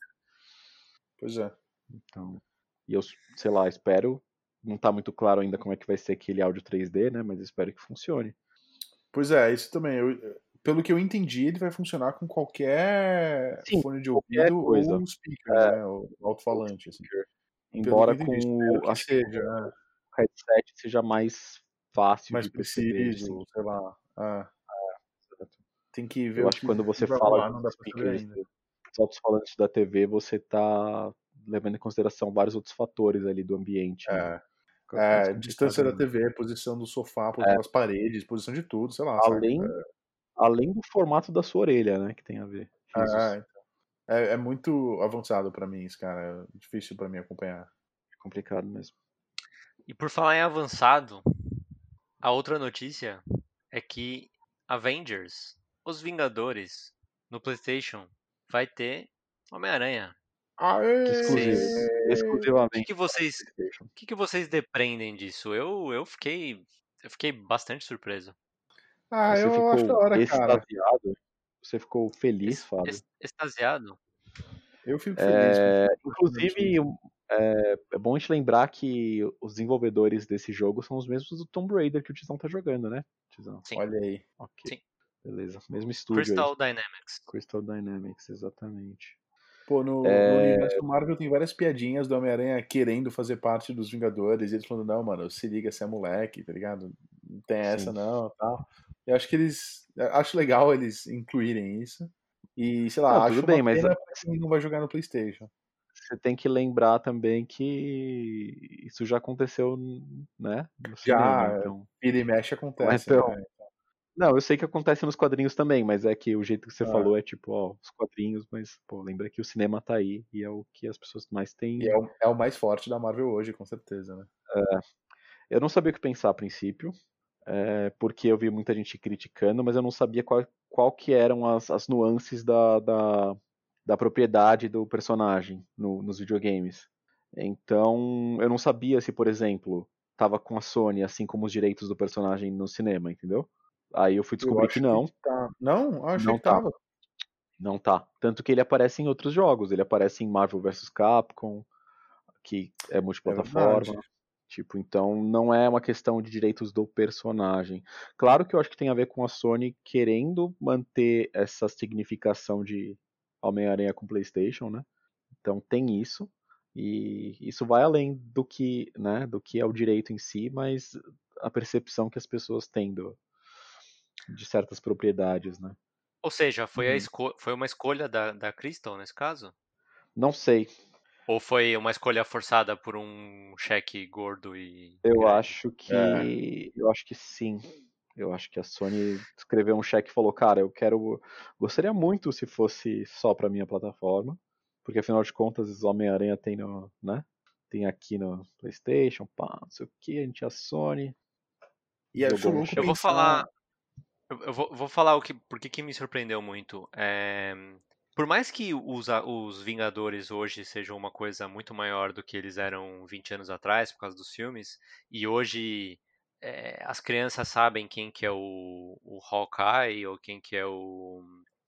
Pois é. Então, e eu, sei lá, espero, não tá muito claro ainda como é que vai ser aquele áudio 3D, né, mas espero que funcione. Pois é, isso também. eu- pelo que eu entendi, ele vai funcionar com qualquer Sim, fone de ouvido coisa. ou speaker, É. né? Alto-falante. Assim. Embora com entendi, o, acho que seja, né? o headset seja mais fácil mais de perceber. preciso, assim. sei lá. Ah, tem que ver Eu acho que quando você fala saber speakers, ainda. dos altos-falantes da TV, você tá levando em consideração vários outros fatores ali do ambiente. né? É, mais é, distância da TV, posição do sofá, posição das paredes, posição de tudo, sei lá. Além, além do formato da sua orelha, né, que tem a ver. É, é, então. É, é muito avançado pra mim isso, cara. É difícil pra mim acompanhar. É complicado mesmo. E por falar em avançado, a outra notícia é que Avengers, Os Vingadores, no PlayStation, vai ter Homem-Aranha. Exclusivo. Vocês- O Exclusivamente. que, que vocês, o que, que vocês depreendem disso? Eu, eu fiquei, eu fiquei bastante surpreso. Ah, Você eu ficou acho da hora, cara. extasiado? Você ficou feliz, Fábio? Extasiado. Eu fico feliz. É, com- inclusive, é, é bom a gente lembrar que os desenvolvedores desse jogo são os mesmos do Tomb Raider que o Tizão tá jogando, né? Tizão. Sim. Olha aí. Ok. Sim. Beleza. Mesmo estúdio Crystal aí. Dynamics. Crystal Dynamics, exatamente. Pô, no, É. no universo Marvel tem várias piadinhas do Homem-Aranha querendo fazer parte dos Vingadores, e eles falando, não, mano, se liga, você é moleque, tá ligado? Não tem essa Sim. não, tal. Eu acho que eles. Acho legal eles incluírem isso. E, sei lá, Não, acho bem, mas- pra quem não vai jogar no Playstation. Você tem que lembrar também que isso já aconteceu, né? No cinema, é. então. Vira e mexe acontece. Mas, então, né? Não, eu sei que acontece nos quadrinhos também, mas é que o jeito que você Ah. falou é tipo, ó, os quadrinhos, mas, pô, lembra que o cinema tá aí e é o que as pessoas mais têm. E é o, é o mais forte da Marvel hoje, com certeza, né? Eu não sabia o que pensar a princípio, é, porque eu vi muita gente criticando, mas eu não sabia qual, qual que eram as, as nuances da, da, da propriedade do personagem no- nos videogames. Então, eu não sabia se, por exemplo, tava com a Sony, assim como os direitos do personagem no cinema, entendeu? Aí eu fui Eu descobrir acho que não, tá. Não? Eu achei Não que tá. tava. não tá. Tanto que ele aparece em outros jogos, ele aparece em Marvel vs Capcom, que é multiplataforma. verdade. Tipo, então não é uma questão de direitos do personagem. Claro que eu acho que tem a ver com a Sony querendo manter essa significação de Homem-Aranha com PlayStation, né? Então tem isso. E isso vai além do que, né, do que é o direito em si, mas a percepção que as pessoas têm do, de certas propriedades, né? Ou seja, foi, a Uhum. esco foi uma escolha da, da Crystal nesse caso? Não sei. Ou foi uma escolha forçada por um cheque gordo e. Eu grande? acho que. Eu acho que sim. Eu acho que a Sony escreveu um cheque e falou, cara, eu quero. Gostaria muito se fosse só pra minha plataforma. Porque afinal de contas, Homem-Aranha tem no. né? Tem aqui no Playstation, pá, não sei o que, a gente é a Sony. E louco Eu vou falar. Eu, eu vou, vou falar o que, por que me surpreendeu muito. É, por mais que os, os Vingadores hoje sejam uma coisa muito maior do que eles eram 20 anos atrás, por causa dos filmes, e hoje é, as crianças sabem quem que é o, o Hawkeye ou quem que é o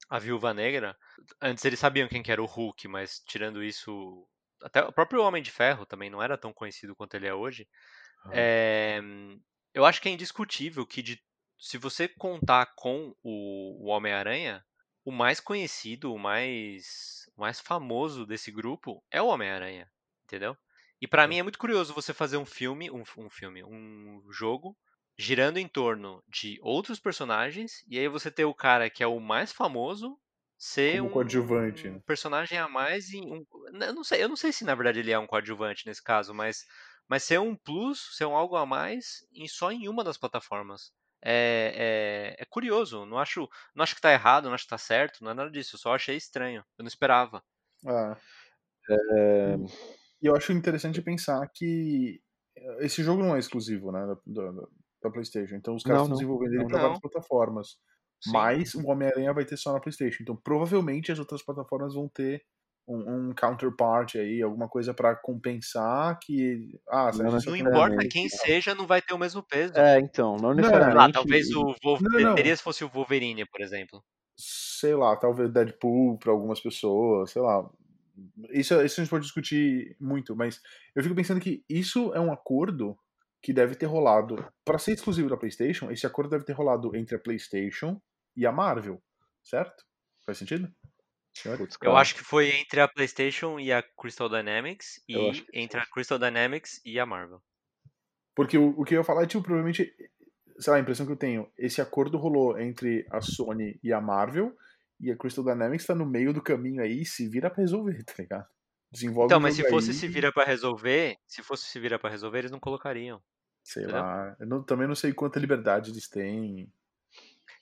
a Viúva Negra. Antes eles sabiam quem que era o Hulk, mas tirando isso, até o próprio Homem de Ferro também não era tão conhecido quanto ele é hoje. É, eu acho que é indiscutível que de- se você contar com o, o Homem-Aranha, o mais conhecido, o mais, o mais famoso desse grupo é o Homem-Aranha, entendeu? E pra mim é muito curioso você fazer um filme, um, um filme, um jogo girando em torno de outros personagens e aí você ter o cara que é o mais famoso ser Como um, coadjuvante, um né? personagem a mais em um, eu não sei, eu não sei se na verdade ele é um coadjuvante nesse caso, mas mas ser um plus, ser um algo a mais em só em uma das plataformas. É, é, é curioso, não acho, não acho que tá errado, não acho que tá certo, não é nada disso, eu só achei estranho, eu não esperava. Ah. É, E eu acho interessante pensar que esse jogo não é exclusivo, né, da, da- da PlayStation. Então os caras Não, estão desenvolvendo ele para várias plataformas. Sim. Mas o Homem-Aranha vai ter só na PlayStation. Então provavelmente as outras plataformas vão ter um, um counterpart aí, alguma coisa para compensar que. Ah, não, não importa quem seja, não vai ter o mesmo peso. É, então, não necessariamente. Não, ah, talvez o Wolverine. Teria se fosse o Wolverine, por exemplo. Sei lá, talvez Deadpool para algumas pessoas, sei lá. Isso, isso a gente pode discutir muito, mas eu fico pensando que isso é um acordo que deve ter rolado. Para ser exclusivo da PlayStation, esse acordo deve ter rolado entre a PlayStation e a Marvel, certo? Faz sentido? Eu acho que foi entre a PlayStation e a Crystal Dynamics e entre a Crystal Dynamics e a Marvel. Porque o, o que eu ia falar é, tipo, provavelmente, sei lá, a impressão que eu tenho, esse acordo rolou entre a Sony e a Marvel e a Crystal Dynamics tá no meio do caminho aí e se vira pra resolver, tá ligado? Desenvolve então, mas se fosse aí... se vira para resolver, se fosse se vira para resolver, eles não colocariam. Sei entendeu? lá. Eu não, também não sei quanta liberdade eles têm.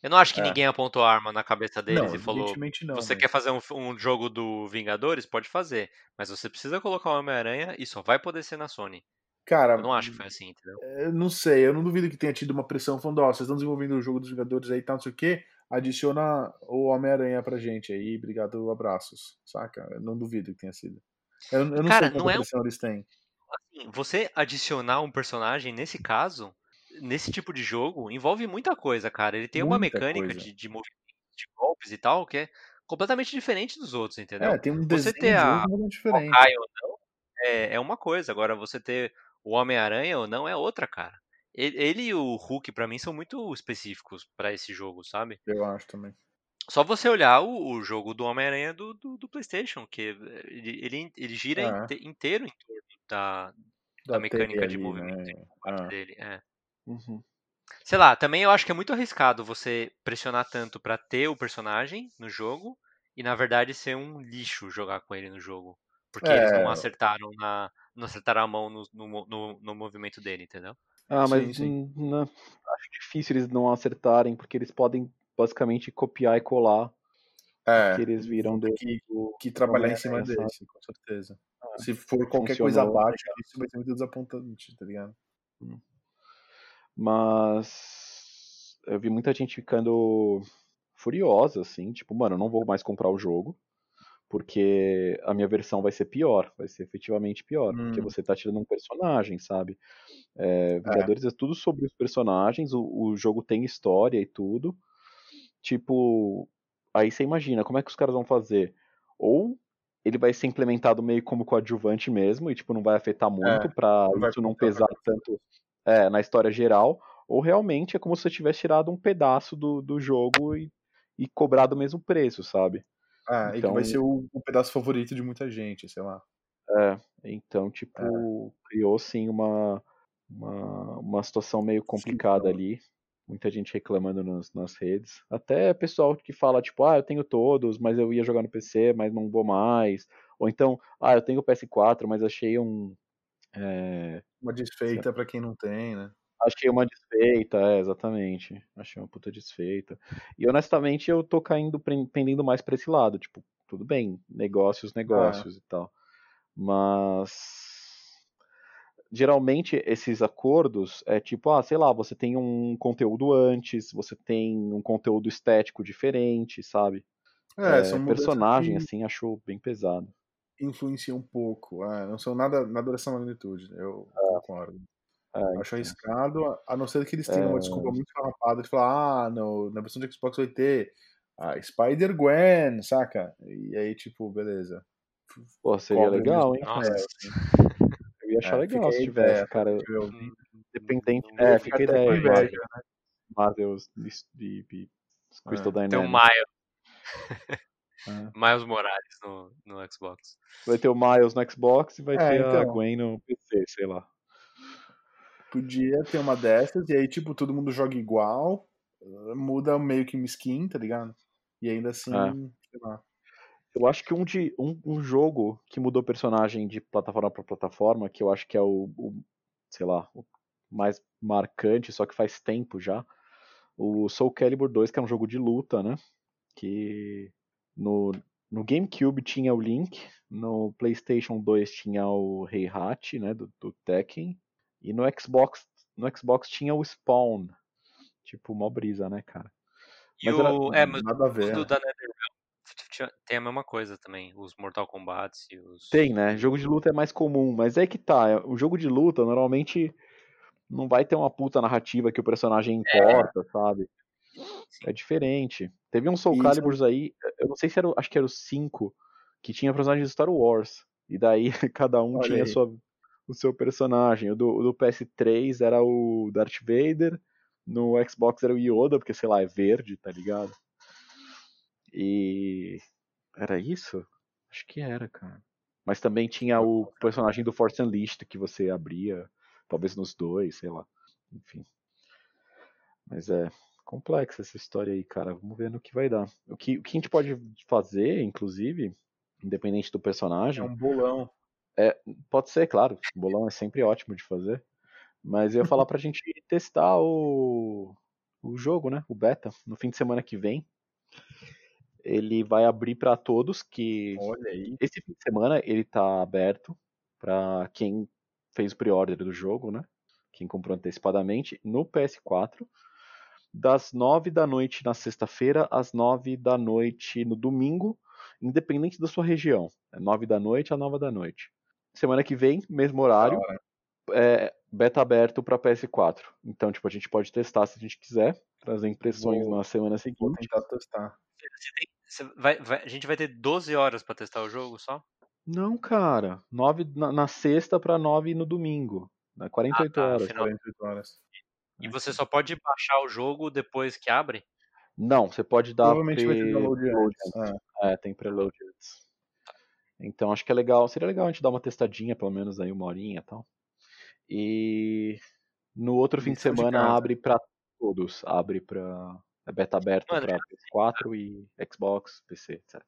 Eu não acho que é. ninguém apontou a arma na cabeça deles não, e falou: não, Você mas... quer fazer um, um, jogo do Vingadores? Pode fazer. Mas você precisa colocar o Homem-Aranha e só vai poder ser na Sony. Cara, eu não acho que foi assim, entendeu? Eu não sei, eu não duvido que tenha tido uma pressão falando: Ó, oh, vocês estão desenvolvendo o jogo dos Vingadores aí e tal, não sei o quê. Adiciona o Homem-Aranha pra gente aí, obrigado, abraços. Saca? Eu não duvido que tenha sido. Eu, eu não Cara, sei não é pressão eles têm. Assim, você adicionar um personagem, nesse caso, nesse tipo de jogo, envolve muita coisa, cara. Ele tem muita uma mecânica de, de, de golpes e tal, que é completamente diferente dos outros, entendeu? É, tem um você ter a diferente. ou não é, é uma coisa, agora você ter o Homem-Aranha ou não é outra, cara. Ele, e o Hulk, para mim, são muito específicos para esse jogo, sabe? Eu acho também. Só você olhar o, o jogo do Homem-Aranha do, do, do, PlayStation, que ele, ele, ele gira é. inteiro em torno da, da, da mecânica de movimento né? ah. dele. É. Uhum. Sei lá, também eu acho que é muito arriscado você pressionar tanto para ter o personagem no jogo e na verdade ser um lixo jogar com ele no jogo. Porque é. eles não é. acertaram na. não acertaram a mão no, no, no, no movimento dele, entendeu? Ah, mas sim, sim. Não, acho difícil eles não acertarem, porque eles podem basicamente copiar e colar é, que eles viram do, que, que trabalhar em cima desse, com certeza. Ah, Se for qualquer coisa abaixo, isso vai ser muito desapontante, tá ligado? Hum. Mas eu vi muita gente ficando furiosa, assim, tipo, mano, eu não vou mais comprar o jogo, porque a minha versão vai ser pior, vai ser efetivamente pior, hum. porque você tá tirando um personagem, sabe? É, Vingadores é. é. tudo sobre os personagens, o, o jogo tem história e tudo, Tipo, aí você imagina, como é que os caras vão fazer? Ou ele vai ser implementado meio como coadjuvante mesmo, e tipo, não vai afetar muito é, pra isso não pesar tanto é, na história geral, ou realmente é como se você tivesse tirado um pedaço do, do jogo e, e cobrado o mesmo preço, sabe? Ah, então, e que vai então ser o, o, pedaço favorito de muita gente, sei lá. É, então, tipo, é. criou sim uma, uma, uma situação meio complicada sim, ali muita gente reclamando nas, nas redes. Até pessoal que fala, tipo, ah, eu tenho todos, mas eu ia jogar no PC, mas não vou mais. Ou então, ah, eu tenho o PS4, mas achei um. É... Uma desfeita para quem não tem, né? Achei uma desfeita, é, exatamente. Achei uma puta desfeita. E honestamente eu tô caindo, pendendo mais pra esse lado. Tipo, tudo bem, negócios, negócios ah. e tal. Mas geralmente esses acordos é tipo, ah, sei lá, você tem um conteúdo antes, você tem um conteúdo estético diferente, sabe? É, é são personagem, que... assim, achou bem pesado. Influencia um pouco, é, não são nada, nada dessa magnitude, eu é. concordo. É, Acho arriscado, a não ser que eles tenham uma desculpa muito farrapada de falar, ah, no, na versão de Xbox vai ter a Spider-Gwen, saca? E aí, tipo, beleza. Pô, seria legal, hein? Nossa. Assim. Eu ia achar é, legal se tivesse, ideia, cara. Dependente. É, fica ideia. Inveja, né? Marvel de, de, de Crystal é. Dynamics. Tem o Miles. É. Miles Morales no, no Xbox. Vai ter o Miles no Xbox e vai é, ter então, a Gwen no PC, sei lá. Podia ter uma dessas e aí, tipo, todo mundo joga igual, muda meio que uma skin, tá ligado? E ainda assim, é. sei lá. Eu acho que um, de, um, um jogo que mudou personagem de plataforma para plataforma, que eu acho que é o, o, sei lá, o mais marcante, só que faz tempo já, o Soul Calibur 2, que é um jogo de luta, né? Que no, no GameCube tinha o Link, no PlayStation 2 tinha o Heihachi, né, do, do Tekken, e no Xbox, no Xbox tinha o Spawn. Tipo, mó brisa, né, cara? E mas o, era, é, mas nada a ver. Do, né? da NetherRealm tem a mesma coisa também, os Mortal Kombat e os. Tem, né? Jogo de luta é mais comum, mas é que tá. é- O jogo de luta normalmente não vai ter uma puta narrativa que o personagem importa, sabe? É diferente. Teve um Soul Isso. Caliburs aí, eu não sei se era, acho que era o 5, que tinha personagens de Star Wars. E daí cada um Olha tinha sua, o seu personagem. O do, o do PS3 era o Darth Vader, no Xbox era o Yoda, porque sei lá, é verde, tá ligado? E. Era isso? Acho que era, cara. Mas também tinha o personagem do Force Unleashed que você abria, talvez nos dois, sei lá. Enfim. Mas é complexa essa história aí, cara. Vamos ver no que vai dar. O que, o que a gente pode fazer, inclusive, independente do É personagem, um bolão. pode ser, claro. Bolão é sempre ótimo de fazer. Mas eu ia falar pra gente testar o, o jogo, né? O beta, no fim de semana que vem. Ele vai abrir pra todos que Olha aí. esse fim de semana ele tá aberto pra quem fez o pre-order do jogo, né? Quem comprou antecipadamente no PS4, das 9 da noite na sexta-feira às 9 da noite no domingo, independente da sua região. É 9 da noite a 9 da noite. Semana que vem, mesmo horário, é beta aberto pra PS4. Então, tipo, a gente pode testar se a gente quiser, trazer impressões Vou- na semana Vou seguinte. tentar testar. Você tem- você vai- vai- a gente vai ter 12 horas pra testar o jogo só? Não, cara. 9 na, na sexta pra 9 no domingo. Né? 48 tá, horas. afinal- 48 horas. E você só pode baixar o jogo depois que abre? Não, você pode dar Provavelmente vai ter pre- download preload antes. antes. É. Tem preload antes. Então acho que é legal. Seria legal a gente dar uma testadinha, pelo menos aí uma horinha e tal. E no outro fim de semana abre pra todos. Abre pra. É beta aberto Mano, pra PS4 e Xbox, PC, etc.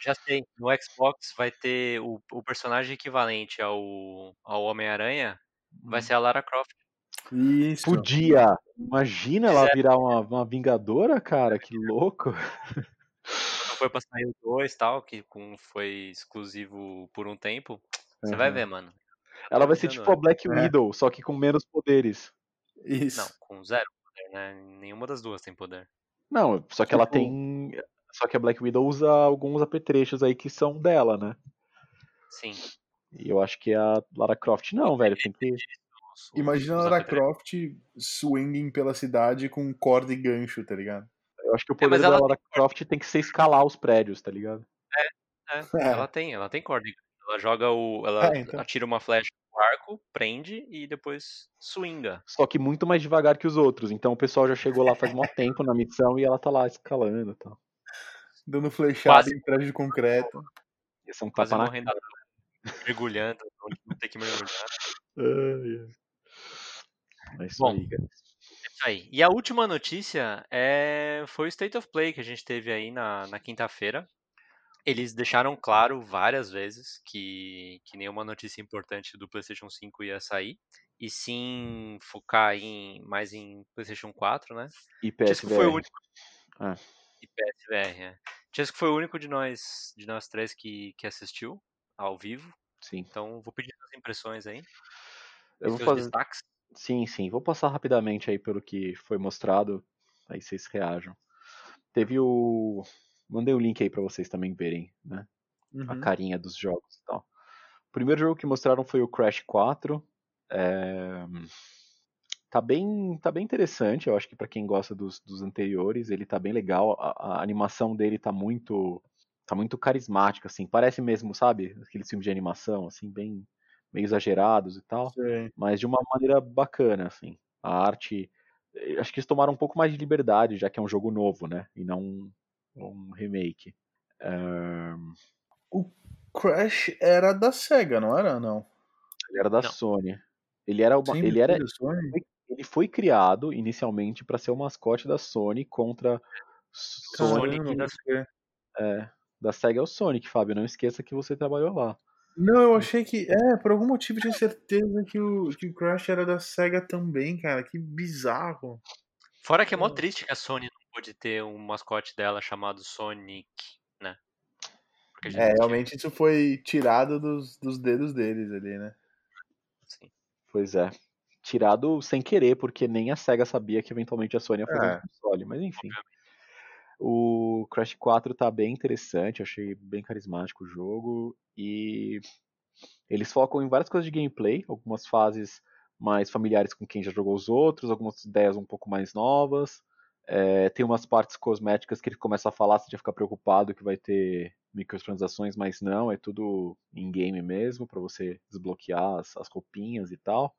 Já sei, no Xbox vai ter o, o personagem equivalente ao, ao Homem-Aranha, vai Hum. ser a Lara Croft. Isso. Podia! Imagina ela Fizeram. virar uma, uma vingadora, cara, que louco. Não foi pra sair o 2 e tal, que com, foi exclusivo por um tempo. Você vai Aham. ver, mano. Ela vai ser tipo a Black É. Widow, só que com menos poderes. Isso. Não, com zero poder, né? Nenhuma das duas tem poder. Não, só que ela Tipo- tem. Só que a Black Widow usa alguns apetrechos aí que são dela, né? Sim. E eu acho que a Lara Croft não, velho. Tem que. Os- os- Imagina a Lara. Croft swinging pela cidade com corda e gancho, tá ligado? Eu acho que o É, poder mas da Lara Croft tem que ser escalar os prédios, tá ligado? É, É. ela tem, ela tem corda. Ela joga o. Ela É, então. atira uma flecha no arco, prende e depois swinga. Só que muito mais devagar que os outros. Então o pessoal já chegou lá faz mó tempo na missão e ela tá lá escalando e tal. Dando flechada Quase. em prédio de concreto. Esse é um Quase tapa na morrendo. Mergulhando, não tem que mergulhar. É isso Bom. aí, cara. É isso aí. E a última notícia é... foi o State of Play que a gente teve aí na, na quinta-feira. Eles deixaram claro várias vezes que, que nenhuma notícia importante do PlayStation 5 ia sair. E sim focar em, mais em PlayStation 4, né? E Chesco foi o PSVR. único. Ah. E PSVR, é. Chesco foi o único de nós, de nós três que, que assistiu ao vivo. Sim. Então vou pedir as impressões aí. Eu vou fazer. destaques. Sim, sim. Vou passar rapidamente aí pelo que foi mostrado. Aí vocês reajam. Teve o. Mandei o link aí pra vocês também verem, né? A Uhum. carinha dos jogos e tal. O primeiro jogo que mostraram foi o Crash 4. É, Tá bem, tá bem interessante, eu acho que pra quem gosta dos, dos anteriores, ele tá bem legal. A, a animação dele tá muito tá muito carismática assim, parece mesmo, sabe? Aqueles filmes de animação assim, bem meio exagerados e tal Sei. mas de uma maneira bacana, assim. A arte, eh, acho que eles tomaram um pouco mais de liberdade, já que é um jogo novo, né? E não um, um remake. Eh, Crash era da SEGA, não era? Não. ele era da Não. Sony. Ele era uma, Sempre ele era, ele foi criado inicialmente para ser o mascote da Sony contra Sony. Sonic da- É, da Sega é o Sonic, Fábio. Não esqueça que você trabalhou lá. Não, eu achei que. É, por algum motivo eu tinha certeza que o, que o Crash era da SEGA também, cara. Que bizarro. Fora que é mó Hum. triste que a Sony não pôde ter um mascote dela chamado Sonic, né? Porque a gente É, tinha- realmente isso foi tirado dos, dos dedos deles ali, né? sim. Pois é. Tirado sem querer, porque nem a Sega sabia que eventualmente a Sony ia fazer É. um console, mas enfim. O Crash 4 tá bem interessante, achei bem carismático o jogo e eles focam em várias coisas de gameplay, algumas fases mais familiares com quem já jogou os outros, algumas ideias um pouco mais novas. É, tem umas partes cosméticas que ele começa a falar, você já fica preocupado que vai ter microtransações, mas não, é tudo em game mesmo, para você desbloquear as, as roupinhas e tal.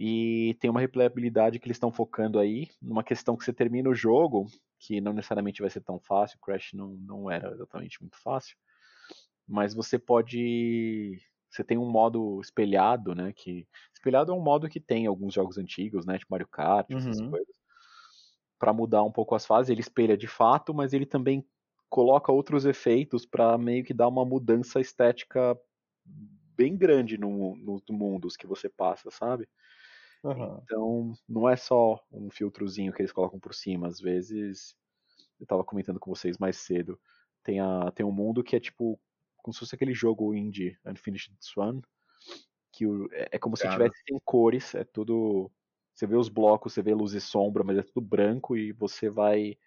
E tem uma replayabilidade que eles estão focando aí, numa questão que você termina o jogo, que não necessariamente vai ser tão fácil, Crash não, não era exatamente muito fácil, mas você pode. Você tem um modo espelhado, né? Que. Espelhado é um modo que tem alguns jogos antigos, né? Tipo Mario Kart, essas Uhum. coisas. Para mudar um pouco as fases, ele espelha de fato, mas ele também coloca outros efeitos para meio que dar uma mudança estética bem grande no, no, no mundos que você passa, sabe? Aham. Então, não é só um filtrozinho que eles colocam por cima. Às vezes, eu tava comentando com vocês mais cedo, tem, a, tem um mundo que é tipo, como se fosse aquele jogo indie, Unfinished Swan, que o- é, é como se Cara. tivesse sem cores, é tudo... Você vê os blocos, você vê luz e sombra, mas é tudo branco e você vai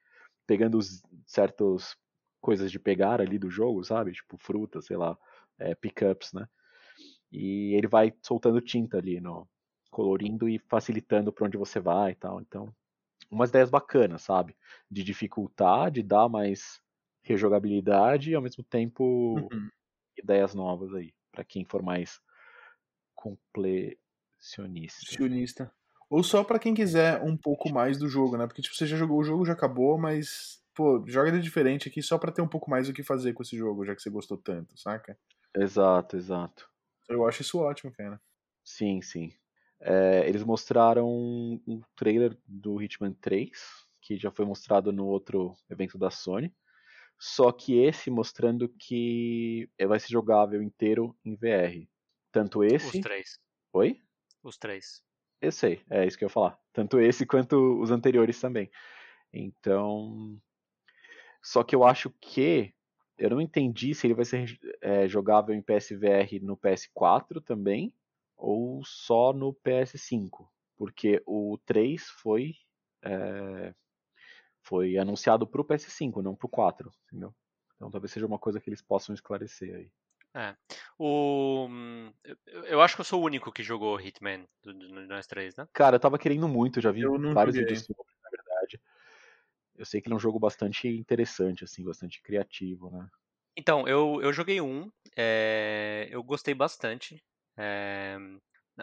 pegando os certas coisas de pegar ali do jogo, sabe? Tipo frutas, sei lá, é, pickups, né? E ele vai soltando tinta ali, no, colorindo e facilitando para onde você vai e tal. Então, umas ideias bacanas, sabe? De dificultar, de dar mais rejogabilidade e ao mesmo tempo Uhum. ideias novas aí, para quem for mais completionista. Sionista. Ou só pra quem quiser um pouco mais do jogo, né? Porque tipo, você já jogou o jogo, já acabou, mas pô, joga ele diferente aqui só pra ter um pouco mais o que fazer com esse jogo, já que você gostou tanto, saca? Exato, exato. Eu acho isso ótimo, cara. Sim, sim. É, eles mostraram um, trailer do Hitman 3, que já foi mostrado no outro evento da Sony. Só que esse mostrando que vai ser jogável inteiro em VR. Tanto Os esse. três. Oi? Os três. Eu sei, é isso que eu ia falar. Tanto esse quanto os anteriores também. Então. Só que eu acho que. Eu não entendi se ele vai ser é, jogável em PSVR no PS4 também. Ou só no PS5. Porque o 3 foi. é, foi anunciado pro PS5, não pro 4. Entendeu? Então talvez seja uma coisa que eles possam esclarecer aí. O, hum, eu, acho que eu sou o único que jogou Hitman do, nós três, né? Cara, eu tava querendo muito, já vi vários joguei. vídeos sobre, na verdade. Eu sei que ele é um jogo bastante interessante, assim, bastante criativo, né? Então, eu, eu joguei um, é, eu gostei bastante. É,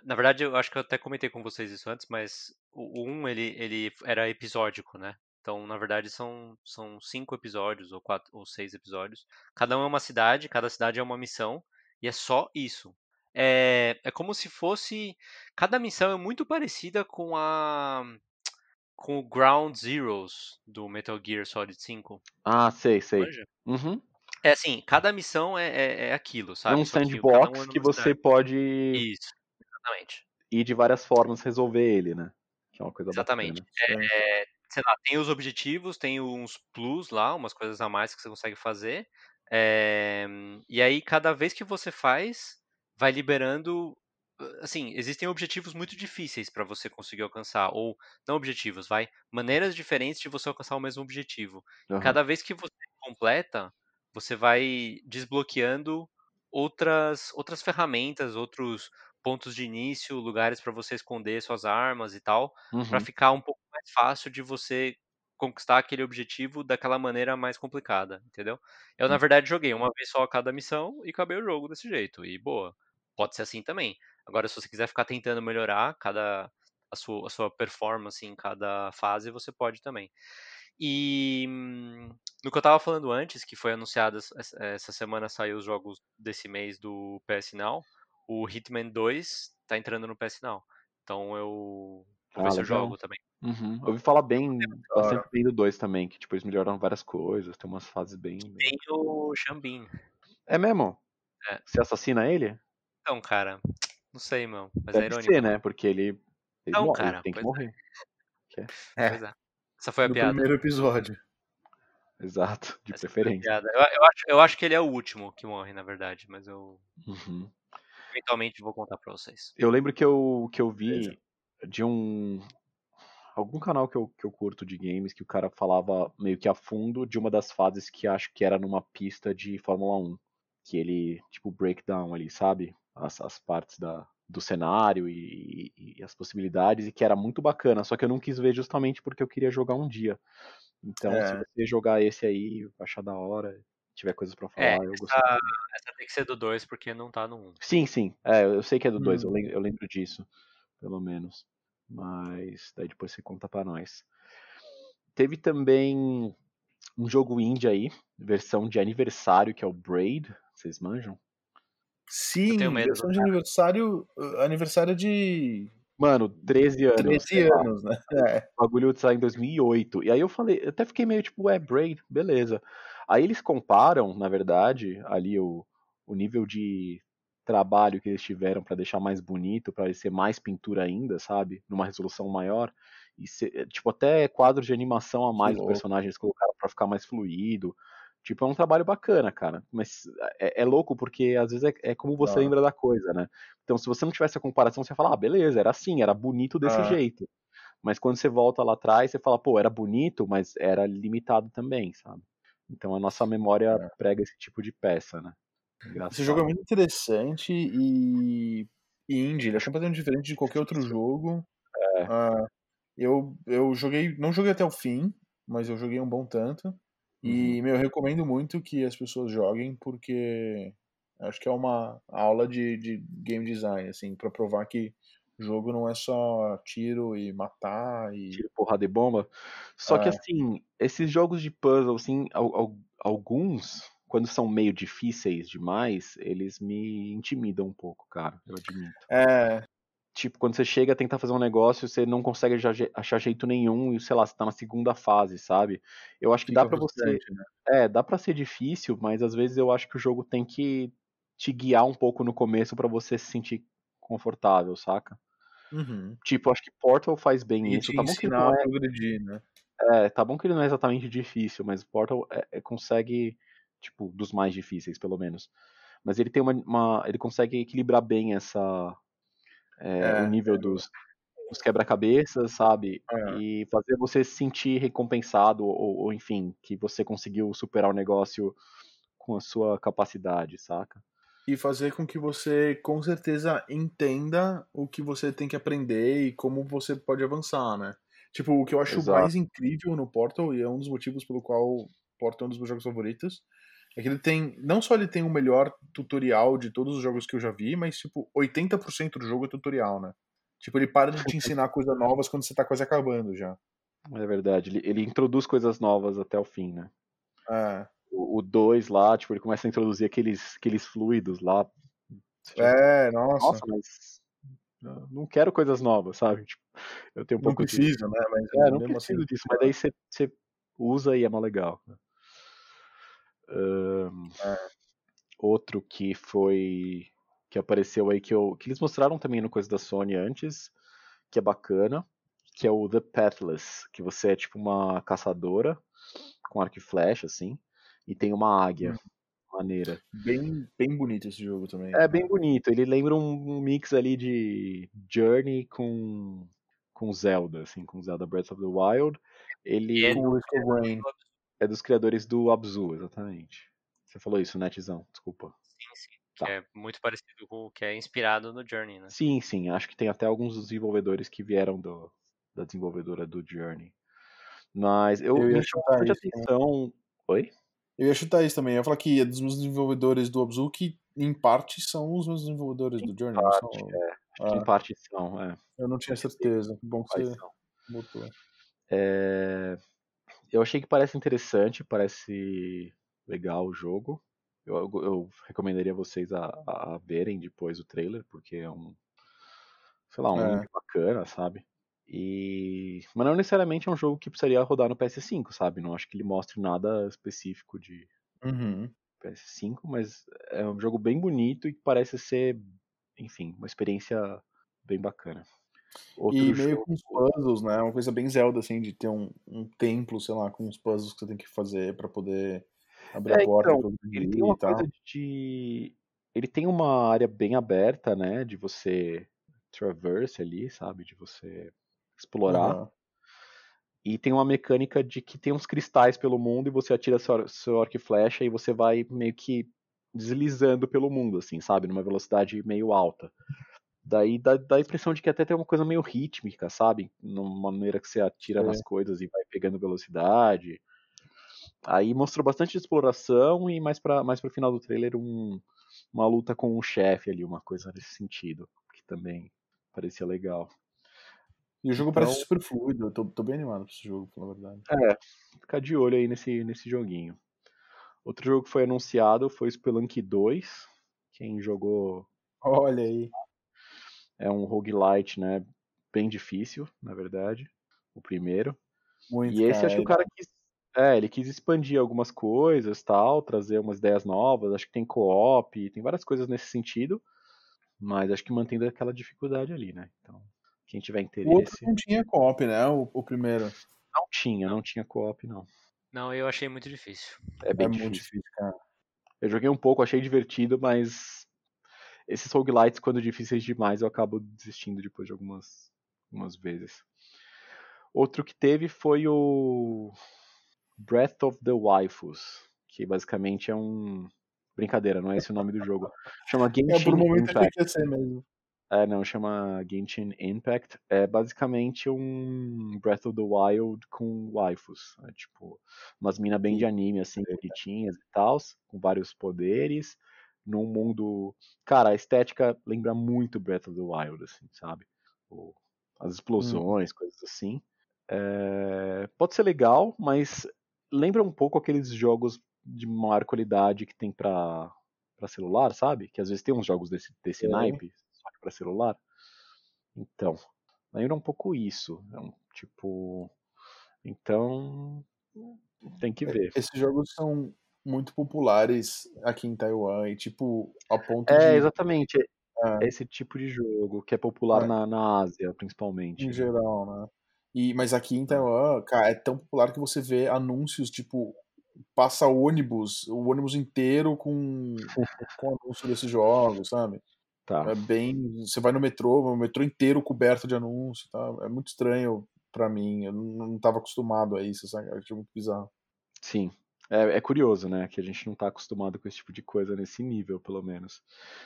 na- verdade, eu acho que eu até comentei com vocês isso antes, mas o, o um ele, ele era episódico, né? Então, na verdade, são, são cinco episódios ou quatro ou seis episódios. Cada um é uma cidade, cada cidade é uma missão, e é só isso. É, é como se fosse. Cada missão é muito parecida com a. com o Ground Zeroes do Metal Gear Solid 5. Ah, sei, sei. Uhum. É assim, cada missão é, é, é aquilo, É sabe? um Só que cada um sandbox é que numa você pode Isso, exatamente. ir de várias formas resolver ele, né? Que é uma coisa Exatamente. bacana. É, sei lá, tem os objetivos, tem uns plus lá, umas coisas a mais que você consegue fazer. é, e aí, cada vez que você faz, vai liberando. Assim, existem objetivos muito difíceis para você conseguir alcançar. Ou, não objetivos, vai. Maneiras diferentes de você alcançar o mesmo objetivo. Aham. Cada vez que você completa, você vai desbloqueando outras, outras ferramentas, outros pontos de início, lugares para você esconder suas armas e tal, para Uhum. ficar um pouco mais fácil de você conquistar aquele objetivo daquela maneira mais complicada, entendeu? Eu, na Hum. verdade, joguei uma vez só cada missão e acabei o jogo desse jeito. E boa, pode ser assim também. Agora, se você quiser ficar tentando melhorar cada a sua, a sua performance em cada fase, você pode também. E no que eu tava falando antes, que foi anunciado essa- semana saiu os jogos desse mês do PS Now, o Hitman 2 tá entrando no PS Now. Então eu vou ver Ah, se eu jogo também. Uhum. Eu ouvi falar bem, hora. bastante bem do 2 também, que tipo, eles melhoraram várias coisas, tem umas fases bem. bem- Tem o Xambin. É mesmo? É. Você assassina ele? Então, cara, não sei, meu, mas é Deve irônico. ser, né? Porque ele. Ele Não, morre, cara, ele tem que é. morrer. É, Pois é. Essa foi a no piada. primeiro episódio. Exato, de Essa preferência. Eu, eu acho, eu acho que ele é o último que morre, na verdade, mas eu Uhum. eventualmente vou contar pra vocês. Eu lembro que eu, que eu vi Beleza. de um. algum canal que eu, que eu curto de games que o cara falava meio que a fundo de uma das fases que acho que era numa pista de Fórmula 1. Que ele, tipo, breakdown ali, sabe? As, as partes da, do cenário e, e, as possibilidades, e que era muito bacana. Só que eu não quis ver justamente porque eu queria jogar um dia. Então, é. se você jogar esse aí, achar da hora, tiver coisas para é, falar, é, eu gostei. Essa, essa tem que ser do 2 porque não tá no 1. Um. Sim, sim. É, eu sei que é do 2, hum. eu, lembro, eu lembro disso, pelo menos. Mas daí depois você conta para nós. Teve também um jogo indie aí, versão de aniversário, que é o Braid. Vocês manjam? Sim, versão de aniversário, aniversário de Mano, 13 anos. 13 anos, né? É. O bagulho saiu em 2008. E aí eu falei, eu até fiquei meio tipo, é, Braid, beleza. Aí eles comparam, na verdade, ali o, o nível de trabalho que eles tiveram para deixar mais bonito, para ser mais pintura ainda, sabe? Numa resolução maior. E ser, tipo, até quadros de animação a mais dos personagens colocaram para ficar mais fluido. Tipo, é um trabalho bacana, cara. Mas é, é louco porque às vezes é, é como você ah. lembra da coisa, né? Então, se você não tivesse a comparação, você ia falar, ah, beleza, era assim, era bonito desse ah. jeito. Mas quando você volta lá atrás, você fala, pô, era bonito, mas era limitado também, sabe? Então a nossa memória é. prega esse tipo de peça, né? Engraçado. Esse jogo é muito interessante e, e indie, ele é completamente diferente de qualquer outro jogo. É. Uh, eu, eu joguei, não joguei até o fim, mas eu joguei um bom tanto. E, uhum. meu, eu recomendo muito que as pessoas joguem, porque acho que é uma aula de, de game design, assim, para provar que jogo não é só tiro e matar e. Tiro, porrada e bomba. Só é. que assim, esses jogos de puzzle, assim, alguns, quando são meio difíceis demais, eles me intimidam um pouco, cara, eu admito. É. Tipo, quando você chega a tentar fazer um negócio, você não consegue achar jeito nenhum e, sei lá, você tá na segunda fase, sabe? Eu acho que Fica dá para você. Né? É, dá para ser difícil, mas às vezes eu acho que o jogo tem que te guiar um pouco no começo para você se sentir confortável, saca? Uhum. Tipo, acho que Portal faz bem e isso. Tá bom que não é... progredir, né? É, tá bom que ele não é exatamente difícil, mas Portal é, é, consegue, tipo, dos mais difíceis, pelo menos. Mas ele tem uma, uma ele consegue equilibrar bem essa é, é, o nível é. dos, dos quebra-cabeças, sabe? É. E fazer você se sentir recompensado ou, ou, enfim, que você conseguiu superar o negócio com a sua capacidade, saca? e fazer com que você com certeza entenda o que você tem que aprender e como você pode avançar, né? Tipo, o que eu acho Exato. mais incrível no Portal, e é um dos motivos pelo qual Portal é um dos meus jogos favoritos, é que ele tem, não só ele tem o melhor tutorial de todos os jogos que eu já vi, mas tipo, 80% do jogo é tutorial, né? Tipo, ele para de te ensinar coisas novas quando você tá quase acabando já. É verdade, ele, ele introduz coisas novas até o fim, né? É o 2 lá, tipo, ele começa a introduzir aqueles, aqueles fluidos lá. É, nossa. Nossa, mas não quero coisas novas, sabe? Tipo, eu tenho um não pouco preciso, de... né? Mas é, não preciso assim, disso, mas daí você, você usa e é mais legal. Um. Outro que foi que apareceu aí que, eu, que eles mostraram também no coisa da Sony antes, que é bacana, que é o The Pathless, que você é tipo uma caçadora com arco e flecha, assim, e tem uma águia. Hum. Maneira. Bem, bem bonito esse jogo também. É bem bonito. Ele lembra um mix ali de Journey com, com Zelda, assim, com Zelda Breath of the Wild. Ele é, do, é, é dos criadores do Abzu, exatamente. Você falou isso, né, Tizão? Desculpa. Sim, sim. Tá. Que é muito parecido com o que é inspirado no Journey, né? Sim, sim. Acho que tem até alguns desenvolvedores que vieram do, da desenvolvedora do Journey. Mas eu, eu me chamou muita atenção. Oi? Eu ia chutar isso também. Eu ia falar que é dos meus desenvolvedores do Abzu que, em parte, são os meus desenvolvedores do Journey. Parte, são... é. Acho que em parte são, é. Eu não tinha certeza. Bom que você botou. É... Eu achei que parece interessante, parece legal o jogo. Eu, eu, recomendaria vocês a, a, verem depois o trailer, porque é um, sei lá, um é. bacana, sabe? E... Mas não necessariamente é um jogo que precisaria rodar no PS5, sabe? Não acho que ele mostre nada específico de uhum. PS5, mas é um jogo bem bonito e que parece ser, enfim, uma experiência bem bacana. Outro e meio com os puzzles, né? Uma coisa bem Zelda, assim, de ter um, um templo, sei lá, com os puzzles que você tem que fazer para poder abrir é, a porta. Então, ele tem uma coisa de. Ele tem uma área bem aberta, né? De você traverse ali, sabe? De você explorar. Uhum. E tem uma mecânica de que tem uns cristais pelo mundo e você atira seu, seu arco e flecha e você vai meio que deslizando pelo mundo, assim, sabe? Numa velocidade meio alta. Daí dá, dá a impressão de que até tem uma coisa meio rítmica, sabe? Numa maneira que você atira nas coisas e vai pegando velocidade. Aí mostrou bastante exploração e mais para mais pro final do trailer um, uma luta com um chefe ali, uma coisa nesse sentido, que também parecia legal. E o jogo então, parece super fluido, eu tô, tô bem animado pra esse jogo, pela verdade. É, ficar de olho aí nesse, nesse joguinho. Outro jogo que foi anunciado foi Spelunk 2. Quem jogou. Olha aí. É um roguelite, né? Bem difícil, na verdade. O primeiro. Muito, e esse cara, acho que o cara quis. É, ele quis expandir algumas coisas, tal, trazer umas ideias novas. Acho que tem co-op, tem várias coisas nesse sentido. Mas acho que mantendo aquela dificuldade ali, né? Então, quem tiver interesse. O outro não tinha co-op, né? O, o, primeiro. Não tinha, não tinha co-op, não. Não, eu achei muito difícil. É bem é difícil. muito difícil, cara. Eu joguei um pouco, achei divertido, mas esses roguelites, quando difíceis demais, eu acabo desistindo depois de algumas, algumas vezes. Outro que teve foi o Breath of the Waifus, que basicamente é um. Brincadeira, não é esse o nome do jogo. Chama Genshin é, por um momento Impact. Ser mesmo. É, não, chama Genshin Impact. É basicamente um Breath of the Wild com waifus. É, tipo, umas minas bem de anime, assim, bonitinhas e tal, com vários poderes. Num mundo. Cara, a estética lembra muito Breath of the Wild, assim, sabe? As explosões, hum. coisas assim. É... Pode ser legal, mas lembra um pouco aqueles jogos de maior qualidade que tem pra, pra celular, sabe? Que às vezes tem uns jogos desse, desse é. naipe para celular. Então, lembra um pouco isso. É um, tipo. Então. Tem que ver. Esses jogos são muito populares aqui em Taiwan e, tipo, a ponto é, de. É, exatamente. É. Esse tipo de jogo que é popular é. Na, na Ásia, principalmente. Em geral, né? E, mas aqui em Taiwan, cara, é tão popular que você vê anúncios, tipo, passa ônibus, o ônibus inteiro com, com anúncio desses jogos, sabe? Tá. É bem. Você vai no metrô, o metrô inteiro coberto de anúncio, tá? É muito estranho para mim. Eu não estava acostumado a isso, sabe? Achei muito bizarro. Sim. É, é, curioso, né? Que a gente não tá acostumado com esse tipo de coisa nesse nível, pelo menos.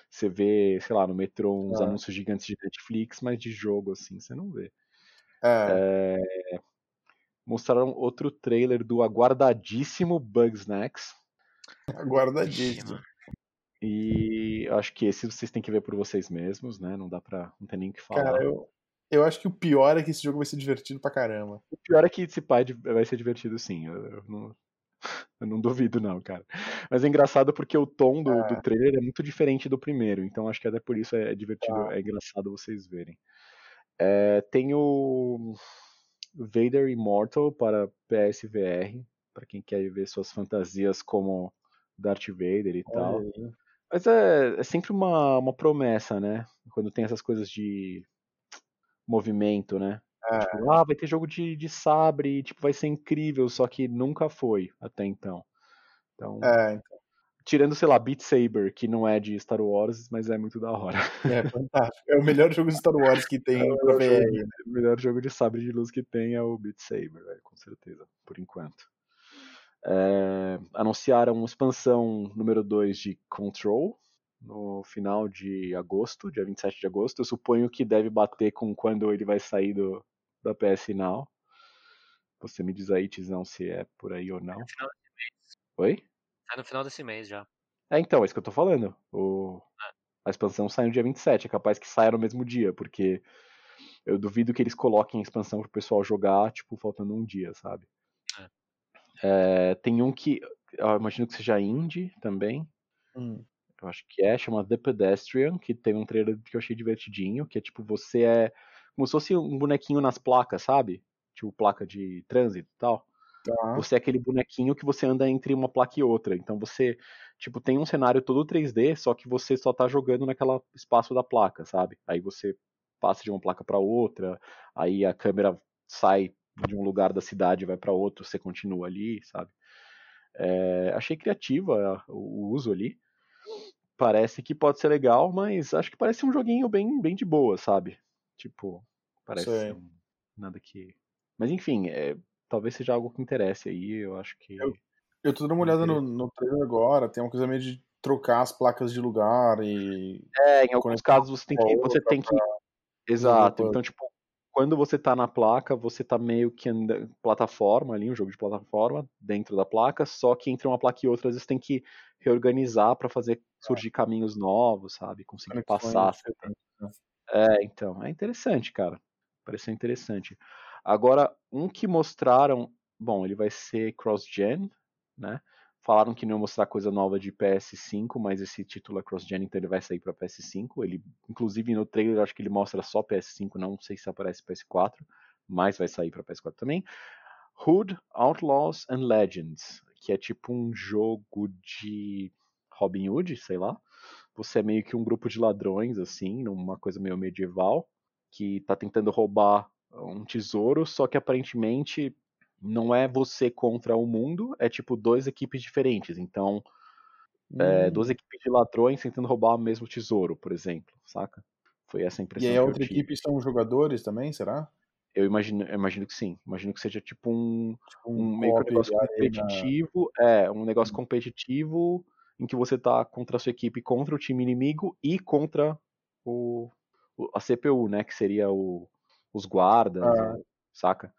Você vê, sei lá, no metrô uns é. anúncios gigantes de Netflix, mas de jogo, assim, você não vê. É. é... Mostraram outro trailer do aguardadíssimo Bugsnax. Aguardadíssimo. E acho que esse vocês têm que ver por vocês mesmos, né? Não dá pra. Não tem nem o que falar. Cara, eu, eu acho que o pior é que esse jogo vai ser divertido pra caramba. O pior é que esse pai vai ser divertido sim. Eu, eu, não, eu não duvido, não, cara. Mas é engraçado porque o tom do, é. do trailer é muito diferente do primeiro. Então acho que até por isso é, é divertido, ah. é engraçado vocês verem. É, tem o Vader Immortal para PSVR, para quem quer ver suas fantasias como Darth Vader e Olha tal. Aí. Mas é, é sempre uma, uma promessa, né? Quando tem essas coisas de movimento, né? É. Tipo, ah, vai ter jogo de, de sabre, tipo, vai ser incrível, só que nunca foi até então. Então, é, então. Tirando, sei lá, Beat Saber, que não é de Star Wars, mas é muito da hora. É fantástico. É o melhor jogo de Star Wars que tem é pra VR. Né? O melhor jogo de sabre de luz que tem é o Beat Saber, véio, com certeza, por enquanto. É, anunciaram expansão número 2 de Control no final de agosto, dia 27 de agosto. Eu suponho que deve bater com quando ele vai sair do, da PS Now. Você me diz aí, Tizão, se é por aí ou não. No final desse mês. Oi? Tá no final desse mês já. É, então, é isso que eu tô falando. O... É. A expansão sai no dia 27, é capaz que saia no mesmo dia, porque eu duvido que eles coloquem a expansão pro pessoal jogar, tipo, faltando um dia, sabe? É. É, tem um que eu imagino que seja indie também. Hum. Eu acho que é, chama The Pedestrian, que tem um trailer que eu achei divertidinho, que é tipo, você é como se fosse um bonequinho nas placas, sabe? Tipo, placa de trânsito e tal. Tá. Você é aquele bonequinho que você anda entre uma placa e outra. Então você, tipo, tem um cenário todo 3D, só que você só tá jogando naquela espaço da placa, sabe? Aí você passa de uma placa para outra, aí a câmera sai de um lugar da cidade vai para outro, você continua ali, sabe? É, achei criativa o uso ali. Parece que pode ser legal, mas acho que parece um joguinho bem, bem de boa, sabe? Tipo, parece um, nada que. Mas enfim, é, talvez seja algo que interesse aí, eu acho que. Eu, eu tô dando uma olhada no, no trailer agora, tem uma coisa meio de trocar as placas de lugar e. É, em alguns casos você tem que. Você tem que. Exato. Então, tipo, quando você tá na placa, você tá meio que anda, plataforma ali, um jogo de plataforma dentro da placa, só que entre uma placa e outra, às vezes tem que reorganizar para fazer surgir caminhos novos, sabe? Conseguir passar. Né? É, então, é interessante, cara. Pareceu interessante. Agora, um que mostraram, bom, ele vai ser cross-gen, né? Falaram que não ia mostrar coisa nova de PS5, mas esse título é cross-gen, então ele vai sair para PS5. Ele, inclusive no trailer, acho que ele mostra só PS5, não sei se aparece PS4, mas vai sair para PS4 também. Hood, Outlaws and Legends, que é tipo um jogo de Robin Hood, sei lá. Você é meio que um grupo de ladrões, assim, numa coisa meio medieval, que tá tentando roubar um tesouro, só que aparentemente não é você contra o mundo, é tipo duas equipes diferentes. Então, é, hum. é, duas equipes de ladrões tentando roubar o mesmo tesouro, por exemplo, saca? Foi essa a impressão. E aí a outra equipe são jogadores também, será? Eu imagino, eu imagino que sim. Imagino que seja tipo um, tipo um, um meio que um negócio competitivo. Na... É, um negócio competitivo em que você tá contra a sua equipe, contra o time inimigo e contra o, a CPU, né? Que seria o, os guardas, ah. saca?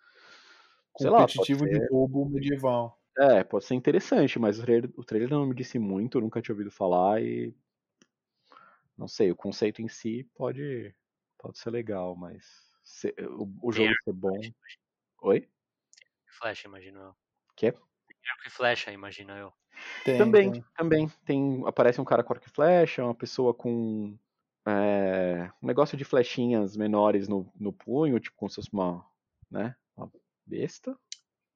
competitivo lá, de roubo medieval. É, pode ser interessante, mas o trailer, o trailer não me disse muito, nunca tinha ouvido falar e. Não sei, o conceito em si pode, pode ser legal, mas se, o, o, jogo ser bom. Oi? Flecha, imagino eu. Quê? Arco e flecha, imagino eu. Tem, também, tem. também. Tem, aparece um cara com arco e flecha, uma pessoa com é, um negócio de flechinhas menores no, no punho, tipo como se fosse uma, né, uma Besta?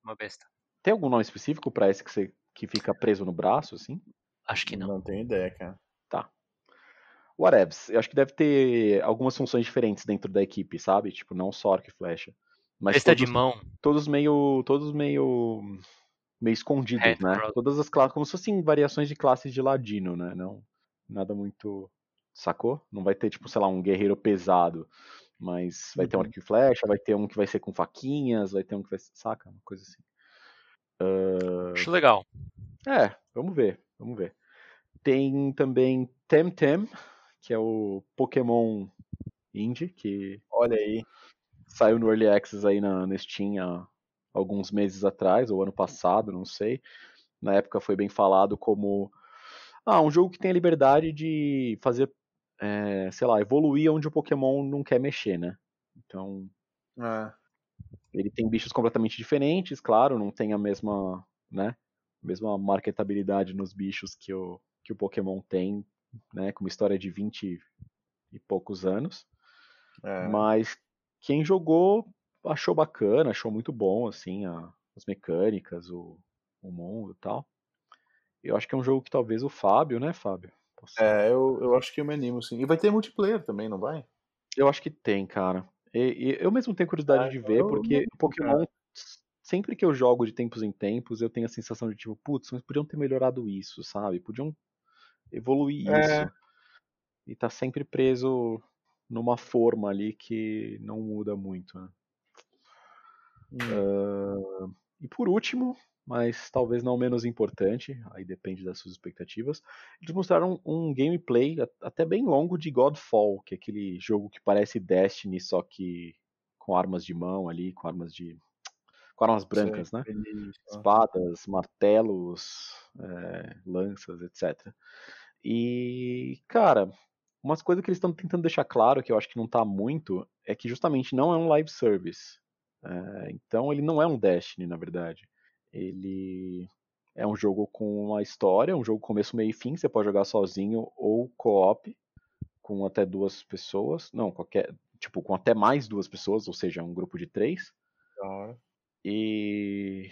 Uma besta. Tem algum nome específico para esse que, você, que fica preso no braço, assim? Acho que não. Não tenho ideia, cara. Tá. Whatevs. Eu acho que deve ter algumas funções diferentes dentro da equipe, sabe? Tipo, não só arco e flecha. Mas Besta todos, de mão. Todos meio. Todos meio. Meio escondidos, Head né? Todas as classes. Como se fossem variações de classes de ladino, né? Não. Nada muito. Sacou? Não vai ter, tipo, sei lá, um guerreiro pesado. Mas vai uhum. ter um uhum. arco e flecha, vai ter um que vai ser com faquinhas, vai ter um que vai ser. Saca? Uma coisa assim. Uh... Acho legal. É, vamos ver, vamos ver. Tem também Temtem, que é o Pokémon Indie, que. Olha aí. Saiu no Early Access aí na, na Steam há alguns meses atrás, ou ano passado, não sei. Na época foi bem falado como. Ah, um jogo que tem a liberdade de fazer é, sei lá, evoluir onde o Pokémon não quer mexer, né? Então. É. Ele tem bichos completamente diferentes, claro, não tem a mesma, né? Mesma marketabilidade nos bichos que o, que o Pokémon tem, né? Com uma história de 20 e poucos anos. É. Mas quem jogou achou bacana, achou muito bom, assim, a, as mecânicas, o, o mundo e tal. Eu acho que é um jogo que talvez o Fábio, né, Fábio? É, eu, eu acho que eu me animo, sim. E vai ter multiplayer também, não vai? Eu acho que tem, cara. E, e eu mesmo tenho curiosidade é, de ver, porque o Pokémon, sempre que eu jogo de tempos em tempos, eu tenho a sensação de tipo, putz, mas podiam ter melhorado isso, sabe? Podiam evoluir é. isso. E tá sempre preso numa forma ali que não muda muito, né? Hum. Uh, e por último, mas talvez não menos importante, aí depende das suas expectativas. Eles mostraram um gameplay até bem longo de Godfall, que é aquele jogo que parece Destiny, só que com armas de mão ali, com armas de. com armas brancas, Sim, né? Espadas, martelos, é, lanças, etc. E, cara, umas coisas que eles estão tentando deixar claro, que eu acho que não tá muito, é que justamente não é um live service. É, então ele não é um Destiny, na verdade. Ele é um jogo com uma história, um jogo começo, meio e fim. Você pode jogar sozinho ou co-op com até duas pessoas. Não, qualquer. Tipo, com até mais duas pessoas, ou seja, um grupo de três. Claro. E.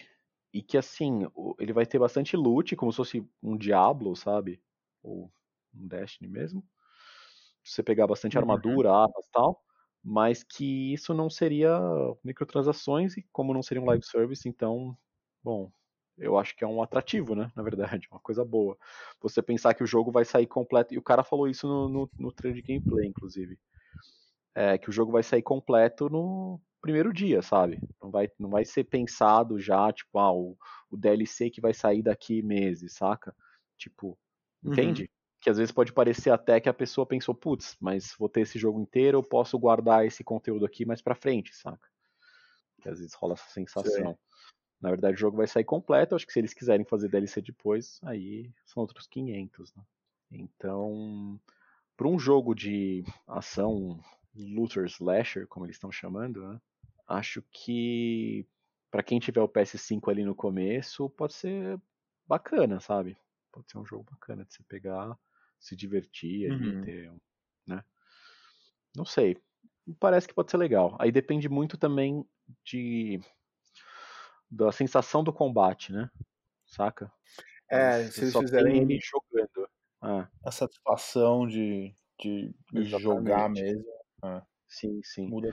E que assim, ele vai ter bastante loot, como se fosse um Diablo, sabe? Ou um Destiny mesmo. Você pegar bastante uhum. armadura, armas e tal. Mas que isso não seria microtransações, e como não seria um live service, então bom, eu acho que é um atrativo, né? Na verdade, uma coisa boa. Você pensar que o jogo vai sair completo, e o cara falou isso no, no, no trailer de gameplay, inclusive. É, que o jogo vai sair completo no primeiro dia, sabe? Não vai, não vai ser pensado já, tipo, ah, o, o DLC que vai sair daqui meses, saca? Tipo, Uhum. Que às vezes pode parecer até que a pessoa pensou, putz, mas vou ter esse jogo inteiro, eu posso guardar esse conteúdo aqui mais pra frente, saca? Que às vezes rola essa sensação. Na verdade, o jogo vai sair completo. Acho que se eles quiserem fazer DLC depois, aí são outros 500, né? Então, para um jogo de ação looter slasher, como eles estão chamando, né? Acho que para quem tiver o PS5 ali no começo, pode ser bacana, sabe? Pode ser um jogo bacana de você pegar, se divertir Uhum. ter, né? Não sei. Parece que pode ser legal. Aí depende muito também de da sensação do combate, né? Saca? É, Você se eles fizerem ele jogando. Ah, a satisfação de, de jogar mesmo, sim, sim. muda.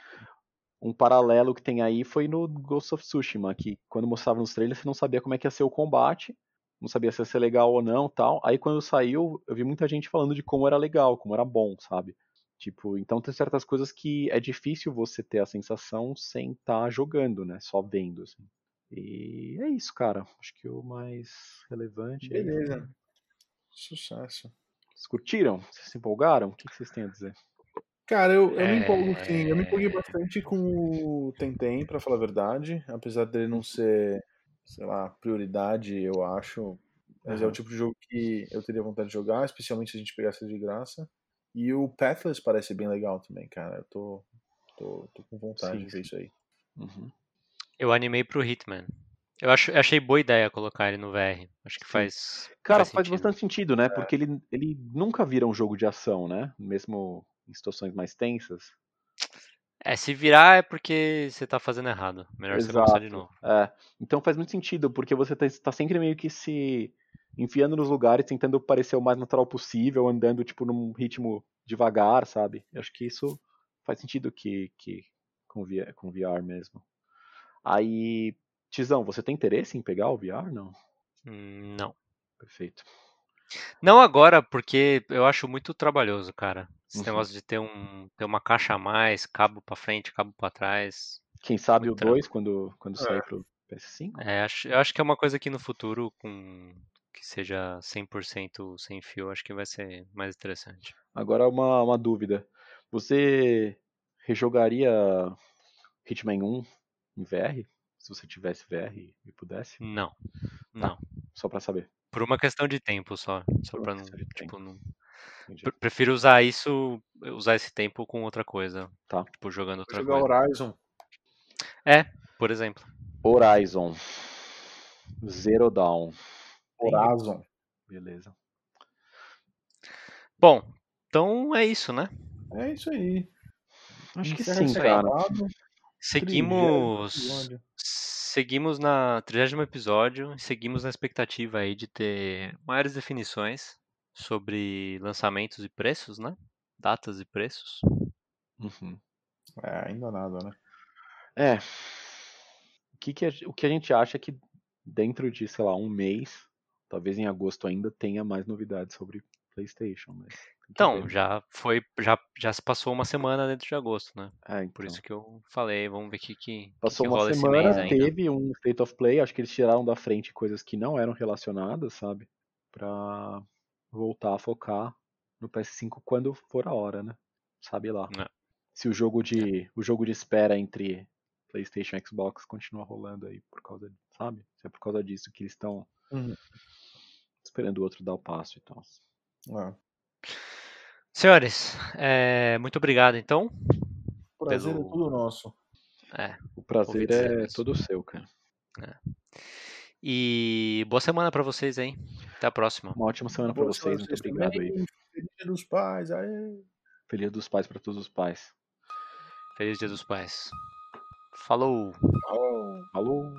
Um paralelo que tem aí foi no Ghost of Tsushima, que quando mostrava nos trailers você não sabia como é que ia ser o combate, não sabia se ia ser legal ou não, tal. Aí quando saiu, eu vi muita gente falando de como era legal, como era bom, sabe? Tipo, então tem certas coisas que é difícil você ter a sensação sem estar jogando, né? Só vendo, assim. E é isso, cara. Acho que o mais relevante é Beleza. Sucesso. Vocês curtiram? Vocês se empolgaram? O que vocês têm a dizer? Cara, eu, eu me É. empolgo sim. Eu me empolguei bastante com o Tentem, pra falar a verdade. Apesar dele não ser, sei lá, prioridade, eu acho. Mas é o tipo de jogo que eu teria vontade de jogar, especialmente se a gente pegasse de graça. E o Pathless parece bem legal também, cara. Eu tô, tô, tô com vontade Sim, de ver sim. isso aí. Uhum. Eu animei pro Hitman. Eu acho, eu achei boa ideia colocar ele no VR. Acho que Sim. faz. Cara, faz faz sentido. bastante sentido, né? Porque ele, ele nunca vira um jogo de ação, né? Mesmo em situações mais tensas. É, se virar é porque você tá fazendo errado. Melhor você começar de novo. É. Então faz muito sentido, porque você tá, tá sempre meio que se enfiando nos lugares, tentando parecer o mais natural possível, andando, tipo, num ritmo devagar, sabe? Eu acho que isso faz sentido que, que com, VR, com VR mesmo. Aí, Tizão, você tem interesse em pegar o VR? Não. Hum, Não. Perfeito. Não agora, porque eu acho muito trabalhoso, cara. Esse Uhum. negócio de ter, um, ter uma caixa a mais, cabo pra frente, cabo pra trás. Quem sabe Muito o 2 quando, quando É. sair pro PS5? É, acho, eu acho que é uma coisa que no futuro, com que seja 100% sem fio, acho que vai ser mais interessante. Agora uma, uma dúvida. Você rejogaria Hitman 1 em VR? Se você tivesse VR e pudesse? Não. Tá. Não. Só pra saber. Por uma questão de tempo só. Só pra não. Tipo, não. Entendi. Prefiro usar isso, usar esse tempo com outra coisa. Tá. Tipo, jogando Vou outra jogar coisa. Horizon. Por exemplo. Horizon. Zero Dawn. Horizon. Beleza. Bom, então é isso, né? É isso aí. Acho que sim, cara. Seguimos. Seguimos na 30 episódio. e Seguimos na expectativa aí de ter maiores definições sobre lançamentos e preços, né? Datas e preços. Uhum. É, ainda nada, né? É. O que, que a, o que a gente acha é que dentro de, sei lá, um mês, talvez em agosto ainda tenha mais novidades sobre PlayStation. Mas Então, ver. já foi. Já, já se passou uma semana dentro de agosto, né? É, Por então. isso que eu falei, vamos ver o que, que, Passou que uma rola semana, ainda. teve um State of Play, acho que eles tiraram da frente coisas que não eram relacionadas, sabe? Pra voltar a focar no PS5 quando for a hora, né? Sabe lá. É. Se o jogo de o jogo de espera entre PlayStation e Xbox continua rolando aí por causa, sabe? Se é por causa disso que eles estão Uhum. esperando o outro dar o passo e tal. É. Senhores, é, muito obrigado então. O prazer Pelo- é tudo nosso. É, O prazer é todo seu, cara. e boa semana pra vocês aí. Até a próxima. Uma ótima semana pra Boa vocês, muito obrigado aí. Feliz Dia dos pais. Aê. Feliz dos pais pra todos os pais. Feliz Dia dos Pais. Falou! Oh. Falou!